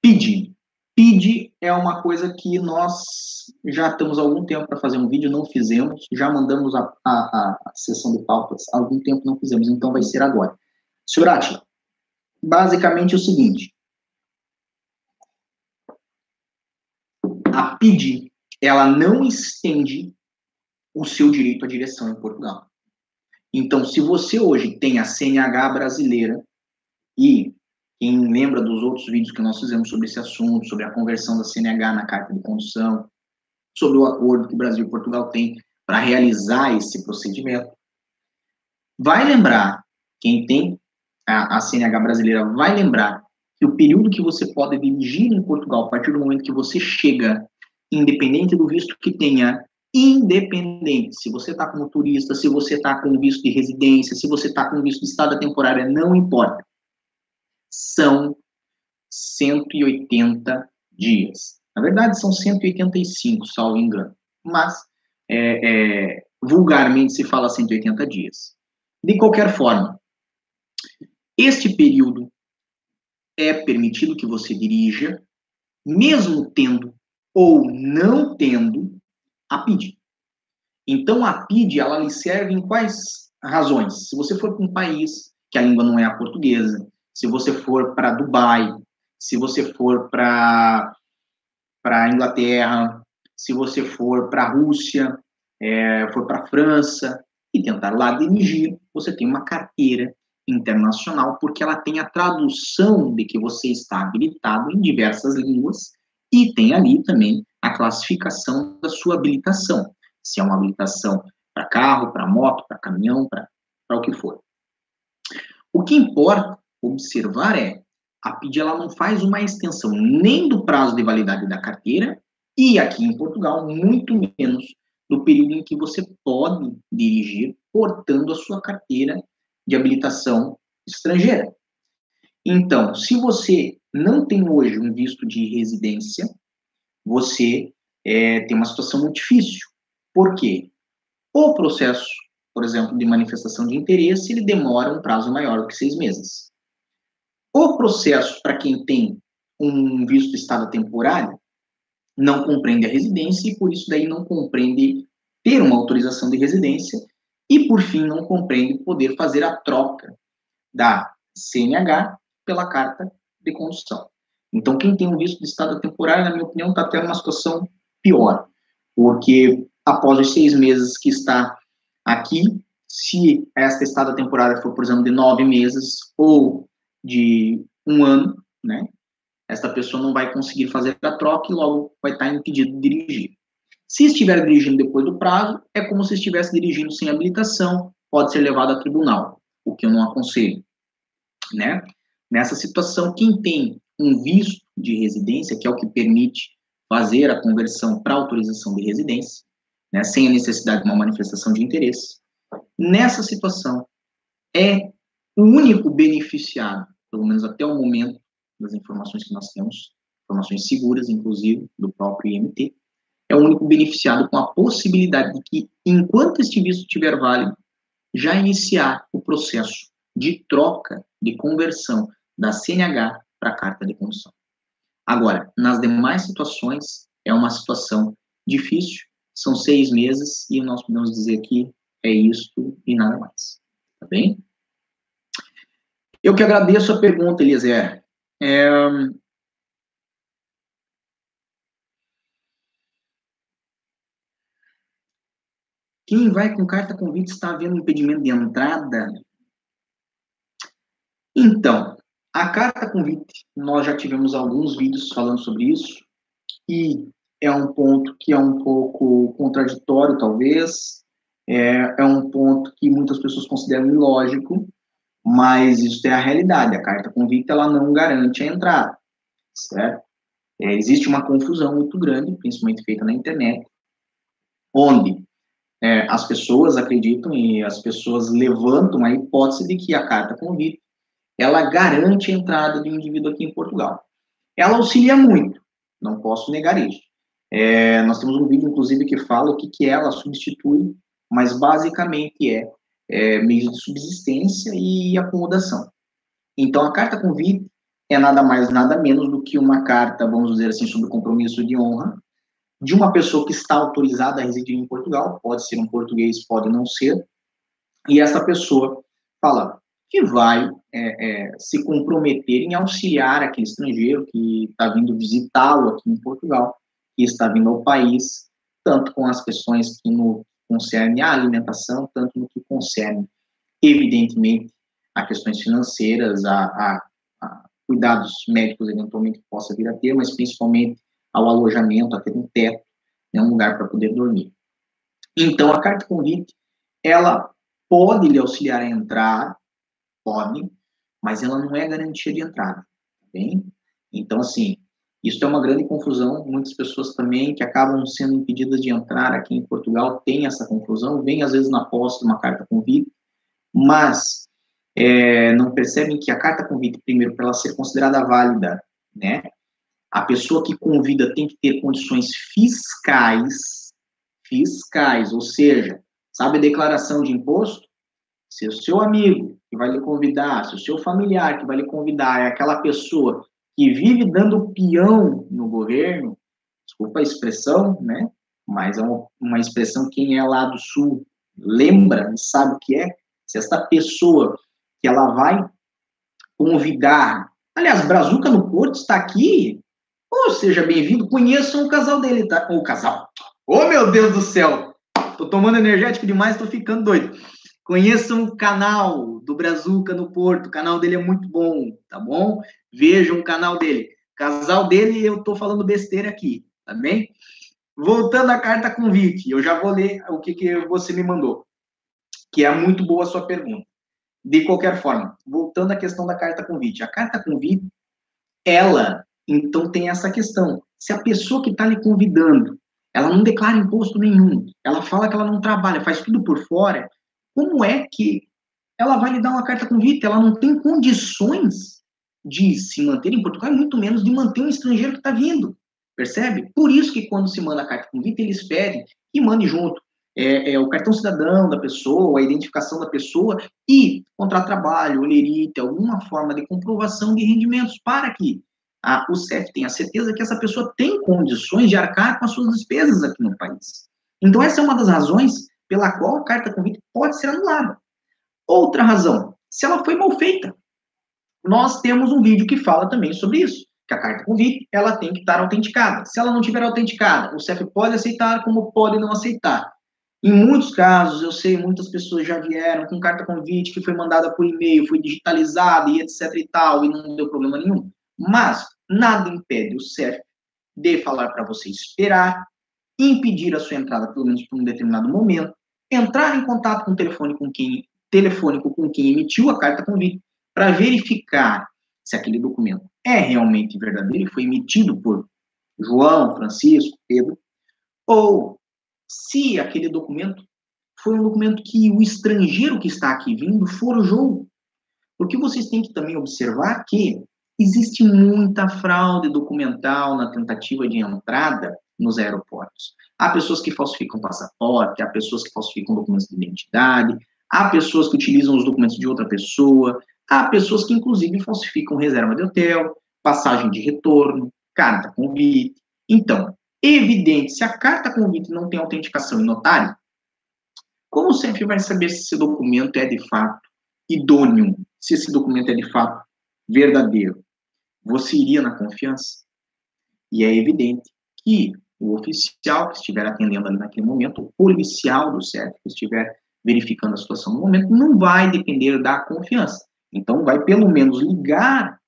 Pedir. É uma coisa que nós já estamos há algum tempo para fazer um vídeo, não fizemos, já mandamos a, a, a sessão de pautas, há algum tempo não fizemos, então vai ser agora. Senhor Atila, basicamente é o seguinte, a PID, ela não estende o seu direito à direção em Portugal. Então, se você hoje tem a CNH brasileira e quem lembra dos outros vídeos que nós fizemos sobre esse assunto, sobre a conversão da CNH na carta de condução, sobre o acordo que Brasil e Portugal têm para realizar esse procedimento, vai lembrar, quem tem a, a CNH brasileira vai lembrar que o período que você pode dirigir em Portugal, a partir do momento que você chega, independente do visto que tenha, independente se você está como turista, se você está com visto de residência, se você está com visto de estada temporária, não importa. São 180 dias. Na verdade, são 185, salvo engano. Mas, é, é, vulgarmente, se fala 180 dias. De qualquer forma, este período é permitido que você dirija, mesmo tendo ou não tendo a PID. Então, a PID, ela lhe serve em quais razões? Se você for para um país que a língua não é a portuguesa, se você for para Dubai, se você for para para Inglaterra, se você for para a Rússia, é, for para a França e tentar lá dirigir, você tem uma carteira internacional, porque ela tem a tradução de que você está habilitado em diversas línguas e tem ali também a classificação da sua habilitação. Se é uma habilitação para carro, para moto, para caminhão, para o que for. O que importa observar é a PID ela não faz uma extensão nem do prazo de validade da carteira e aqui em Portugal muito menos do período em que você pode dirigir portando a sua carteira de habilitação estrangeira. Então, se você não tem hoje um visto de residência, você é, tem uma situação muito difícil. Por quê? O processo, por exemplo, de manifestação de interesse, ele demora um prazo maior do que seis meses. O processo para quem tem um visto de estado temporário não compreende a residência e por isso daí não compreende ter uma autorização de residência e por fim não compreende poder fazer a troca da CNH pela carta de condução. Então quem tem um visto de estado temporário, na minha opinião, está tendo uma situação pior, porque após os seis meses que está aqui, se esta estada temporária for, por exemplo, de nove meses ou de um ano, né, esta pessoa não vai conseguir fazer a troca e logo vai estar impedido de dirigir. Se estiver dirigindo depois do prazo, é como se estivesse dirigindo sem habilitação, pode ser levado a tribunal, o que eu não aconselho, né? Nessa situação, quem tem um visto de residência, que é o que permite fazer a conversão para autorização de residência, né, sem a necessidade de uma manifestação de interesse, nessa situação é o único beneficiado, pelo menos até o momento, das informações que nós temos, informações seguras, inclusive, do próprio IMT, é o único beneficiado com a possibilidade de que, enquanto este visto estiver válido, já iniciar o processo de troca, de conversão da CNH para carta de condução. Agora, nas demais situações, é uma situação difícil, são seis meses, e nós podemos dizer que é isso e nada mais. Tá bem? Eu que agradeço a pergunta, Eliezer. É... Quem vai com carta convite está havendo impedimento de entrada? Então, a carta convite, nós já tivemos alguns vídeos falando sobre isso, e é um ponto que é um pouco contraditório, talvez, é, é um ponto que muitas pessoas consideram ilógico, mas isso é a realidade. A carta convite ela não garante a entrada, certo? É, existe uma confusão muito grande, principalmente feita na internet, onde é, as pessoas acreditam e as pessoas levantam a hipótese de que a carta convite ela garante a entrada do indivíduo aqui em Portugal. Ela auxilia muito, não posso negar isso. É, nós temos um vídeo, inclusive, que fala o que, que ela substitui, mas basicamente é é, meios de subsistência e acomodação. Então, a carta convite é nada mais, nada menos do que uma carta, vamos dizer assim, sobre compromisso de honra de uma pessoa que está autorizada a residir em Portugal, pode ser um português, pode não ser, e essa pessoa fala que vai é, é, se comprometer em auxiliar aquele estrangeiro que está vindo visitá-lo aqui em Portugal, que está vindo ao país, tanto com as questões que no concerne a alimentação, tanto no que concerne, evidentemente, a questões financeiras, a, a, a cuidados médicos eventualmente que possa vir a ter, mas principalmente ao alojamento, a ter um teto, né, um lugar para poder dormir. Então, a carta convite, ela pode lhe auxiliar a entrar, pode, mas ela não é garantia de entrada, tá bem? Então, assim, isso é uma grande confusão. Muitas pessoas também que acabam sendo impedidas de entrar aqui em Portugal têm essa confusão, vem às vezes na posse de uma carta convite, mas é, não percebem que a carta convite, primeiro, para ela ser considerada válida, né? A pessoa que convida tem que ter condições fiscais, fiscais, ou seja, sabe a declaração de imposto? Se o seu amigo que vai lhe convidar, se o seu familiar que vai lhe convidar é aquela pessoa que vive dando peão no governo, desculpa a expressão, né? Mas é uma, expressão quem é lá do sul lembra e sabe o que é. Se esta pessoa que ela vai convidar, aliás, Brazuca no Porto está aqui, ou seja bem-vindo, conheçam o casal dele, tá? O casal. Oh, meu Deus do céu! Tô tomando energético demais, tô ficando doido. Conheçam o canal do Brazuca no Porto, o canal dele é muito bom, tá bom? Vejam o canal dele. Casal dele, eu tô falando besteira aqui, tá bem? Voltando à carta convite, eu já vou ler o que, que você me mandou, que é muito boa a sua pergunta. De qualquer forma, voltando à questão da carta convite. A carta convite, ela, então, tem essa questão. Se a pessoa que está lhe convidando, ela não declara imposto nenhum, ela fala que ela não trabalha, faz tudo por fora, como é que ela vai lhe dar uma carta convite? Ela não tem condições de se manter em Portugal, e muito menos de manter um estrangeiro que está vindo. Percebe? Por isso que quando se manda a carta convite, eles pedem que mande junto é, é, o cartão cidadão da pessoa, a identificação da pessoa e contrato trabalho, olerite, alguma forma de comprovação de rendimentos para que a, o CEF tenha certeza que essa pessoa tem condições de arcar com as suas despesas aqui no país. Então, essa é uma das razões pela qual a carta convite pode ser anulada. Outra razão, se ela foi mal feita. Nós temos um vídeo que fala também sobre isso, que a carta convite, ela tem que estar autenticada. Se ela não tiver autenticada, o CEF pode aceitar como pode não aceitar. Em muitos casos, eu sei, muitas pessoas já vieram com carta convite que foi mandada por e-mail, foi digitalizada e etc e tal, e não deu problema nenhum. Mas nada impede o CEF de falar para você esperar, impedir a sua entrada, pelo menos por um determinado momento, entrar em contato com o telefone com quem, telefônico com quem emitiu a carta convite, para verificar se aquele documento é realmente verdadeiro e foi emitido por João, Francisco, Pedro, ou se aquele documento foi um documento que o estrangeiro que está aqui vindo forjou. Porque vocês têm que também observar que existe muita fraude documental na tentativa de entrada nos aeroportos. Há pessoas que falsificam passaporte, há pessoas que falsificam documentos de identidade, há pessoas que utilizam os documentos de outra pessoa, há pessoas que, inclusive, falsificam reserva de hotel, passagem de retorno, carta convite. Então, evidente, se a carta convite não tem autenticação em notário, como sempre vai saber se esse documento é de fato idôneo, se esse documento é de fato verdadeiro? Você iria na confiança? E é evidente que o oficial que estiver atendendo ali naquele momento, o policial do CEF que estiver verificando a situação no momento, não vai depender da confiança. Então, vai pelo menos ligar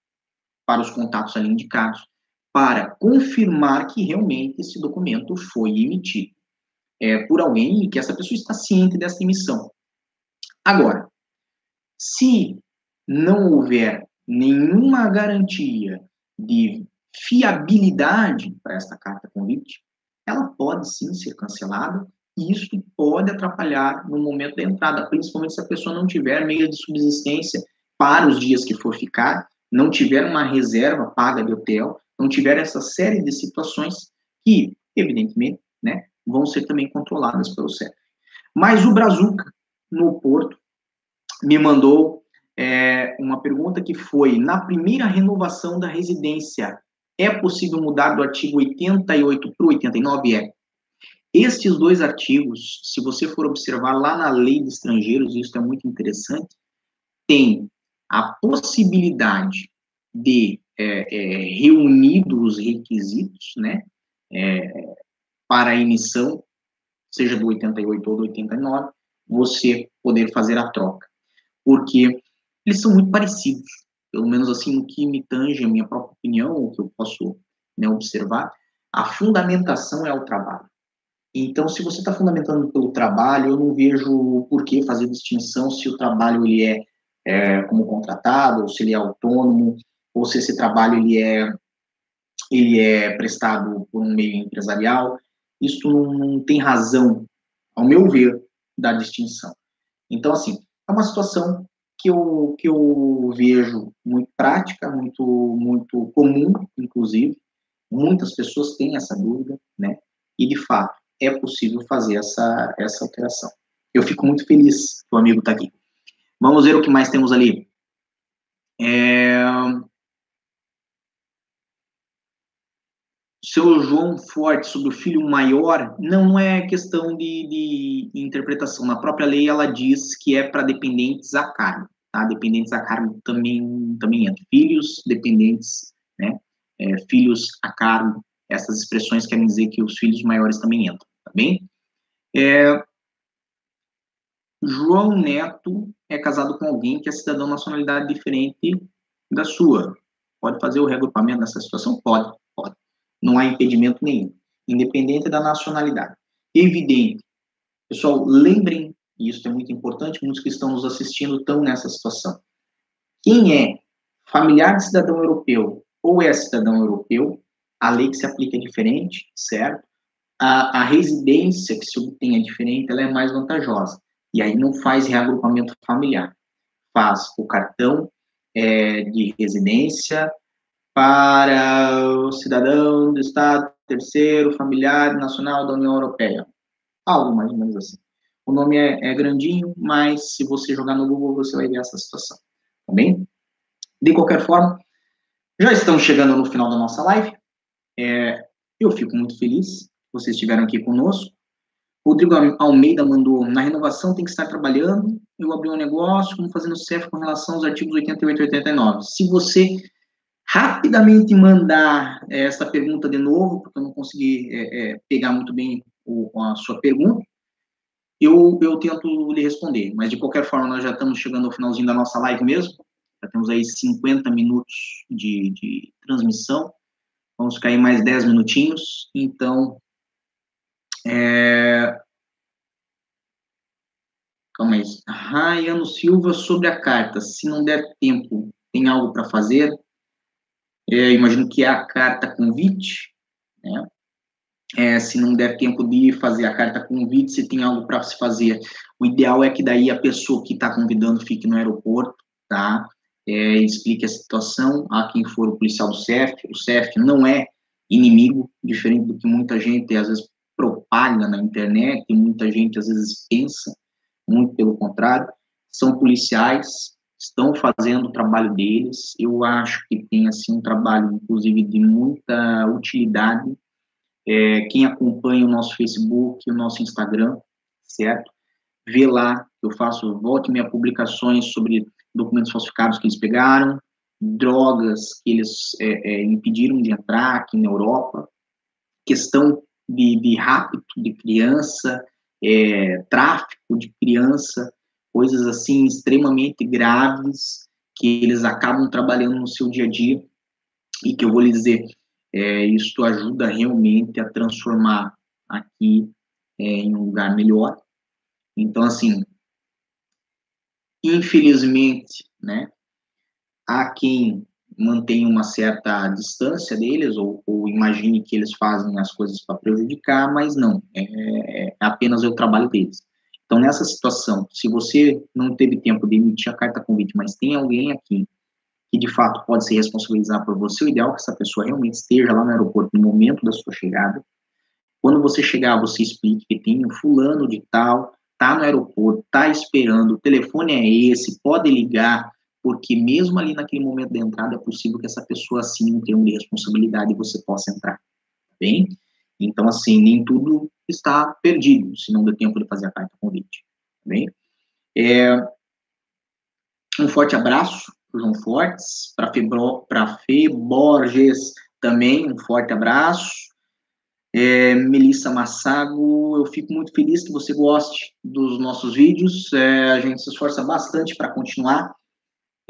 para os contatos ali indicados para confirmar que realmente esse documento foi emitido é, por alguém e que essa pessoa está ciente dessa emissão. Agora, se não houver nenhuma garantia de fiabilidade para esta carta convite, ela pode sim ser cancelada e isso pode atrapalhar no momento da entrada, principalmente se a pessoa não tiver meio de subsistência para os dias que for ficar, não tiver uma reserva paga de hotel, não tiver essa série de situações que, evidentemente, né, vão ser também controladas pelo CEF. Mas o Brazuca, no Porto, me mandou é, uma pergunta que foi, na primeira renovação da residência, é possível mudar do artigo 88 para o 89? É. Estes dois artigos, se você for observar lá na lei de estrangeiros, isso é muito interessante, tem a possibilidade de é, é, os requisitos, né, é, para a emissão, seja do 88 ou do 89, você poder fazer a troca. Porque eles são muito parecidos, pelo menos assim, no que me tange a minha própria opinião, o que eu posso né, observar, a fundamentação é o trabalho. Então, se você está fundamentando pelo trabalho, eu não vejo por que fazer distinção se o trabalho ele é, é como contratado, ou se ele é autônomo, ou se esse trabalho ele é, ele é prestado por um meio empresarial, isso não tem razão, ao meu ver, da distinção. Então, assim, é uma situação que eu, que eu vejo muito prática, muito, muito comum, inclusive. Muitas pessoas têm essa dúvida, né? E, de fato, é possível fazer essa, essa alteração. Eu fico muito feliz que o amigo está aqui. Vamos ver o que mais temos ali. É... seu João Forte sobre o filho maior, não é questão de, de interpretação. Na própria lei, ela diz que é para dependentes a cargo. Tá? Dependentes a cargo também, também entra. Filhos dependentes, né? É, filhos a cargo, essas expressões querem dizer que os filhos maiores também entram, tá bem? É, João Neto é casado com alguém que é cidadão de nacionalidade diferente da sua. Pode fazer o reagrupamento nessa situação? Pode não há impedimento nenhum, independente da nacionalidade. Evidente. Pessoal, lembrem, e isso é muito importante, muitos que estão nos assistindo estão nessa situação. Quem é familiar de cidadão europeu ou é cidadão europeu, a lei que se aplica é diferente, certo? A, a residência que se obtém é diferente, ela é mais vantajosa. E aí não faz reagrupamento familiar. Faz o cartão é, de residência para o cidadão do Estado terceiro familiar nacional da União Europeia. Algo mais ou menos assim. O nome é, é grandinho, mas se você jogar no Google, você vai ver essa situação. Tá bem? De qualquer forma, já estamos chegando no final da nossa live. É, eu fico muito feliz que vocês estiveram aqui conosco. Rodrigo Almeida mandou, na renovação tem que estar trabalhando, eu abri um negócio, como fazendo CEF com relação aos artigos 88 e 89. Se você rapidamente mandar é, essa pergunta de novo, porque eu não consegui é, é, pegar muito bem o, a sua pergunta, eu, eu tento lhe responder. Mas, de qualquer forma, nós já estamos chegando ao finalzinho da nossa live mesmo. Já temos aí 50 minutos de, de transmissão. Vamos ficar aí mais 10 minutinhos. Então, é... Calma aí. Raiano Silva, sobre a carta. Se não der tempo, tem algo para fazer? É, imagino que é a carta convite, né? É, se não der tempo de fazer a carta convite, se tem algo para se fazer, o ideal é que daí a pessoa que está convidando fique no aeroporto, tá? É, explique a situação a quem for o policial do CEF. O CEF não é inimigo, diferente do que muita gente às vezes propaga na internet, e muita gente às vezes pensa, muito pelo contrário, são policiais, estão fazendo o trabalho deles, eu acho que tem, assim, um trabalho, inclusive, de muita utilidade, é, quem acompanha o nosso Facebook, o nosso Instagram, certo? Vê lá, eu faço, volte minhas publicações sobre documentos falsificados que eles pegaram, drogas que eles é, é, impediram de entrar aqui na Europa, questão de, de rapto de criança, é, tráfico de criança, coisas assim extremamente graves que eles acabam trabalhando no seu dia a dia e que eu vou lhe dizer, é, isso ajuda realmente a transformar aqui é, em um lugar melhor. Então, assim, infelizmente, né, há quem mantém uma certa distância deles ou, ou, imagine que eles fazem as coisas para prejudicar, mas não, é, é, apenas o trabalho deles. Então, nessa situação, se você não teve tempo de emitir a carta convite, mas tem alguém aqui que de fato pode se responsabilizar por você, o ideal é que essa pessoa realmente esteja lá no aeroporto no momento da sua chegada. Quando você chegar, você explique que tem um fulano de tal, tá no aeroporto, tá esperando, o telefone é esse, pode ligar, porque mesmo ali naquele momento da entrada é possível que essa pessoa assim um termo de responsabilidade e você possa entrar, tá bem? Então, assim, nem tudo está perdido, se não deu tempo de fazer a carta convite, tá bem? É, um forte abraço para João Fortes, para Fê Borges também, um forte abraço. É, Melissa Massago, eu fico muito feliz que você goste dos nossos vídeos, é, a gente se esforça bastante para continuar,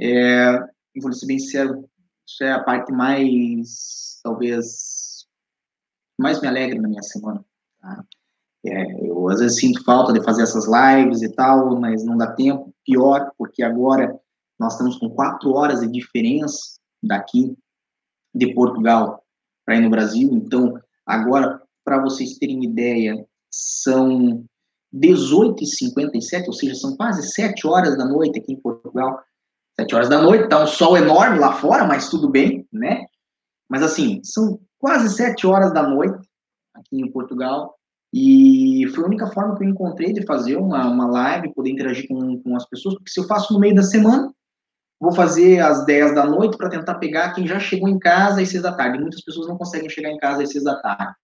é, vou ser bem sincero, isso é a parte mais, talvez, mais me alegra na minha semana. Tá? É, eu às vezes sinto falta de fazer essas lives e tal, mas não dá tempo. Pior, porque agora nós estamos com quatro horas de diferença daqui de Portugal para ir no Brasil. Então, agora, para vocês terem ideia, são 18h57, ou seja, são quase 7 horas da noite aqui em Portugal. Sete horas da noite, tá um sol enorme lá fora, mas tudo bem, né? Mas assim, são quase sete horas da noite aqui em Portugal e foi a única forma que eu encontrei de fazer uma, uma live, poder interagir com, com as pessoas, porque se eu faço no meio da semana, vou fazer às 10 da noite para tentar pegar quem já chegou em casa às 6 da tarde. Muitas pessoas não conseguem chegar em casa às 6 da tarde.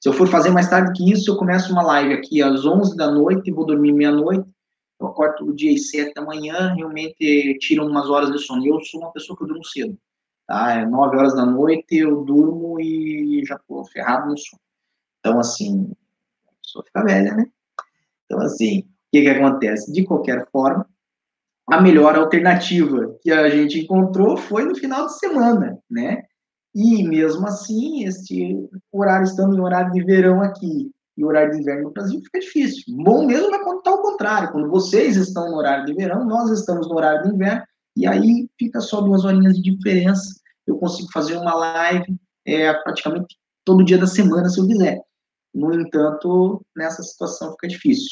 Se eu for fazer mais tarde que isso, eu começo uma live aqui às 11 da noite, vou dormir meia-noite, eu acordo todo dia às sete da manhã, realmente tiram umas horas de sono. Eu sou uma pessoa que eu durmo cedo, tá? É nove horas da noite, eu durmo e já tô ferrado no sono. Então, assim, a pessoa fica velha, né? Então, assim, o que que acontece? De qualquer forma, a melhor alternativa que a gente encontrou foi no final de semana, né? E mesmo assim, este horário, estando em horário de verão aqui, e horário de inverno no Brasil fica difícil. Bom mesmo é quando está ao contrário, quando vocês estão no horário de verão, nós estamos no horário de inverno, e aí fica só duas horinhas de diferença. Eu consigo fazer uma live é, praticamente todo dia da semana, se eu quiser. No entanto, nessa situação fica difícil.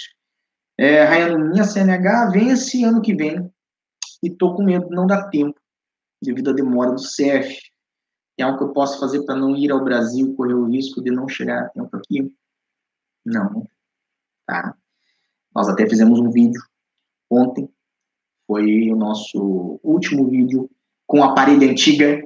É, Rayano, minha CNH vence ano que vem e estou com medo de não dar tempo devido à demora do CF. Tem algo que eu posso fazer para não ir ao Brasil, correr o risco de não chegar a tempo aqui? Não. Tá? Nós até fizemos um vídeo ontem, foi o nosso último vídeo com a parede antiga,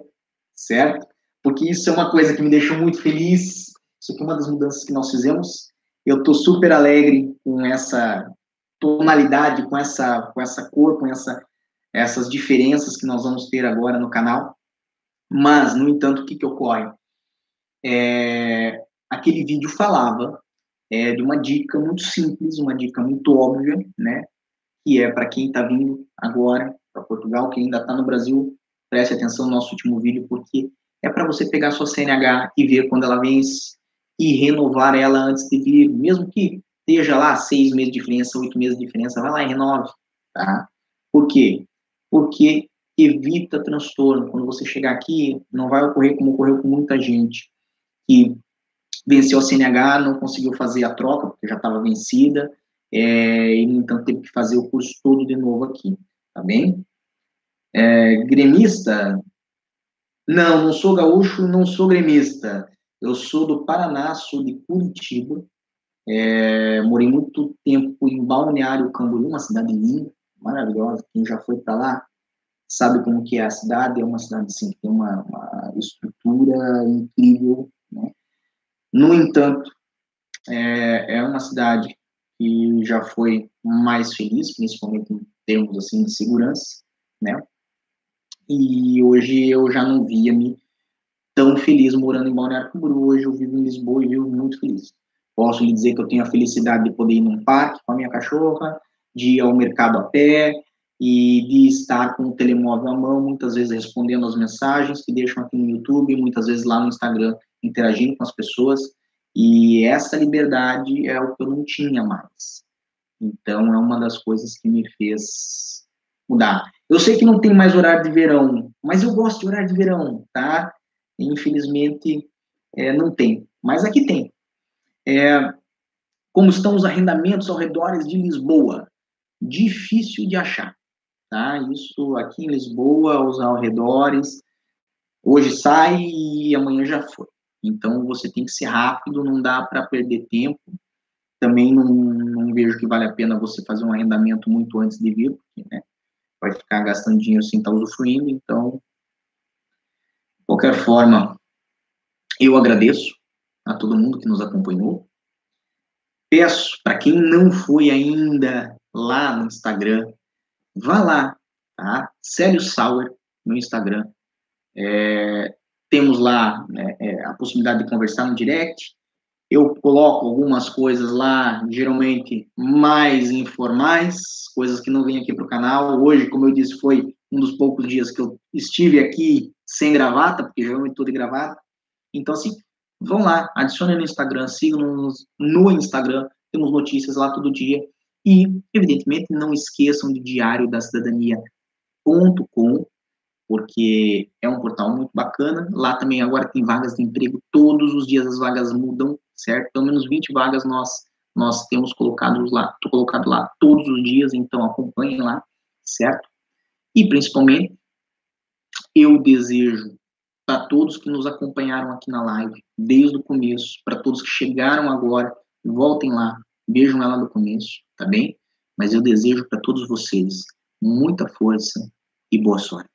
certo? Porque isso é uma coisa que me deixou muito feliz. Isso aqui é uma das mudanças que nós fizemos. Eu estou super alegre com essa tonalidade, com essa, com essa cor, com essa, essas diferenças que nós vamos ter agora no canal. Mas, no entanto, o que, que ocorre? É, aquele vídeo falava é, de uma dica muito simples, uma dica muito óbvia, né? Que é para quem está vindo agora para Portugal, que ainda está no Brasil, preste atenção no nosso último vídeo, porque é para você pegar sua CNH e ver quando ela vence e renovar ela antes de vir, mesmo que esteja lá seis meses de diferença, oito meses de diferença, vai lá e renove, tá? Por quê? Porque evita transtorno. Quando você chegar aqui, não vai ocorrer como ocorreu com muita gente que venceu a CNH, não conseguiu fazer a troca, porque já estava vencida, é, e, então, teve que fazer o curso todo de novo aqui, tá bem? É, gremista? Não, não sou gaúcho, não sou gremista. Eu sou do Paraná, sou de Curitiba. É, morei muito tempo em Balneário Camboriú, uma cidade linda, maravilhosa. Quem já foi para lá sabe como que é a cidade. É uma cidade assim, que tem uma, uma estrutura incrível. Né? No entanto, é, é uma cidade que já foi mais feliz, principalmente em termos assim de segurança, né? E hoje eu já não via-me tão feliz morando em Balneário Camboriú. Hoje eu vivo em Lisboa e vivo muito feliz. Posso lhe dizer que eu tenho a felicidade de poder ir num parque com a minha cachorra, de ir ao mercado a pé e de estar com o telemóvel à mão, muitas vezes respondendo as mensagens que deixam aqui no YouTube, muitas vezes lá no Instagram interagindo com as pessoas. E essa liberdade é o que eu não tinha mais. Então, é uma das coisas que me fez mudar. Eu sei que não tem mais horário de verão, mas eu gosto de horário de verão, tá? Infelizmente, é, não tem. Mas aqui tem. É, como estão os arrendamentos ao redor de Lisboa? Difícil de achar, tá? Isso aqui em Lisboa, os arredores, hoje sai e amanhã já foi. Então, você tem que ser rápido, não dá para perder tempo. Também não, não, vejo que vale a pena você fazer um arrendamento muito antes de vir, porque né, vai ficar gastando dinheiro sem estar usufruindo. Então, de qualquer forma, eu agradeço a todo mundo que nos acompanhou. Peço para quem não foi ainda lá no Instagram, vá lá, tá? Célio Sauer no Instagram. É, temos lá né, é, a possibilidade de conversar no direct. Eu coloco algumas coisas lá, geralmente mais informais, coisas que não vêm aqui para o canal. Hoje, como eu disse, foi um dos poucos dias que eu estive aqui sem gravata, porque geralmente estou de gravata. Então, assim, vão lá, adicionem no Instagram, sigam-nos no Instagram, temos notícias lá todo dia. E, evidentemente, não esqueçam de diário da cidadania.com, porque é um portal muito bacana. Lá também agora tem vagas de emprego, todos os dias as vagas mudam, certo? Pelo menos 20 vagas nós nós temos colocado lá, colocado lá todos os dias, então acompanhem lá, certo? E principalmente eu desejo para todos que nos acompanharam aqui na live desde o começo, para todos que chegaram agora, voltem lá, vejam ela no começo, tá bem? Mas eu desejo para todos vocês muita força e boa sorte.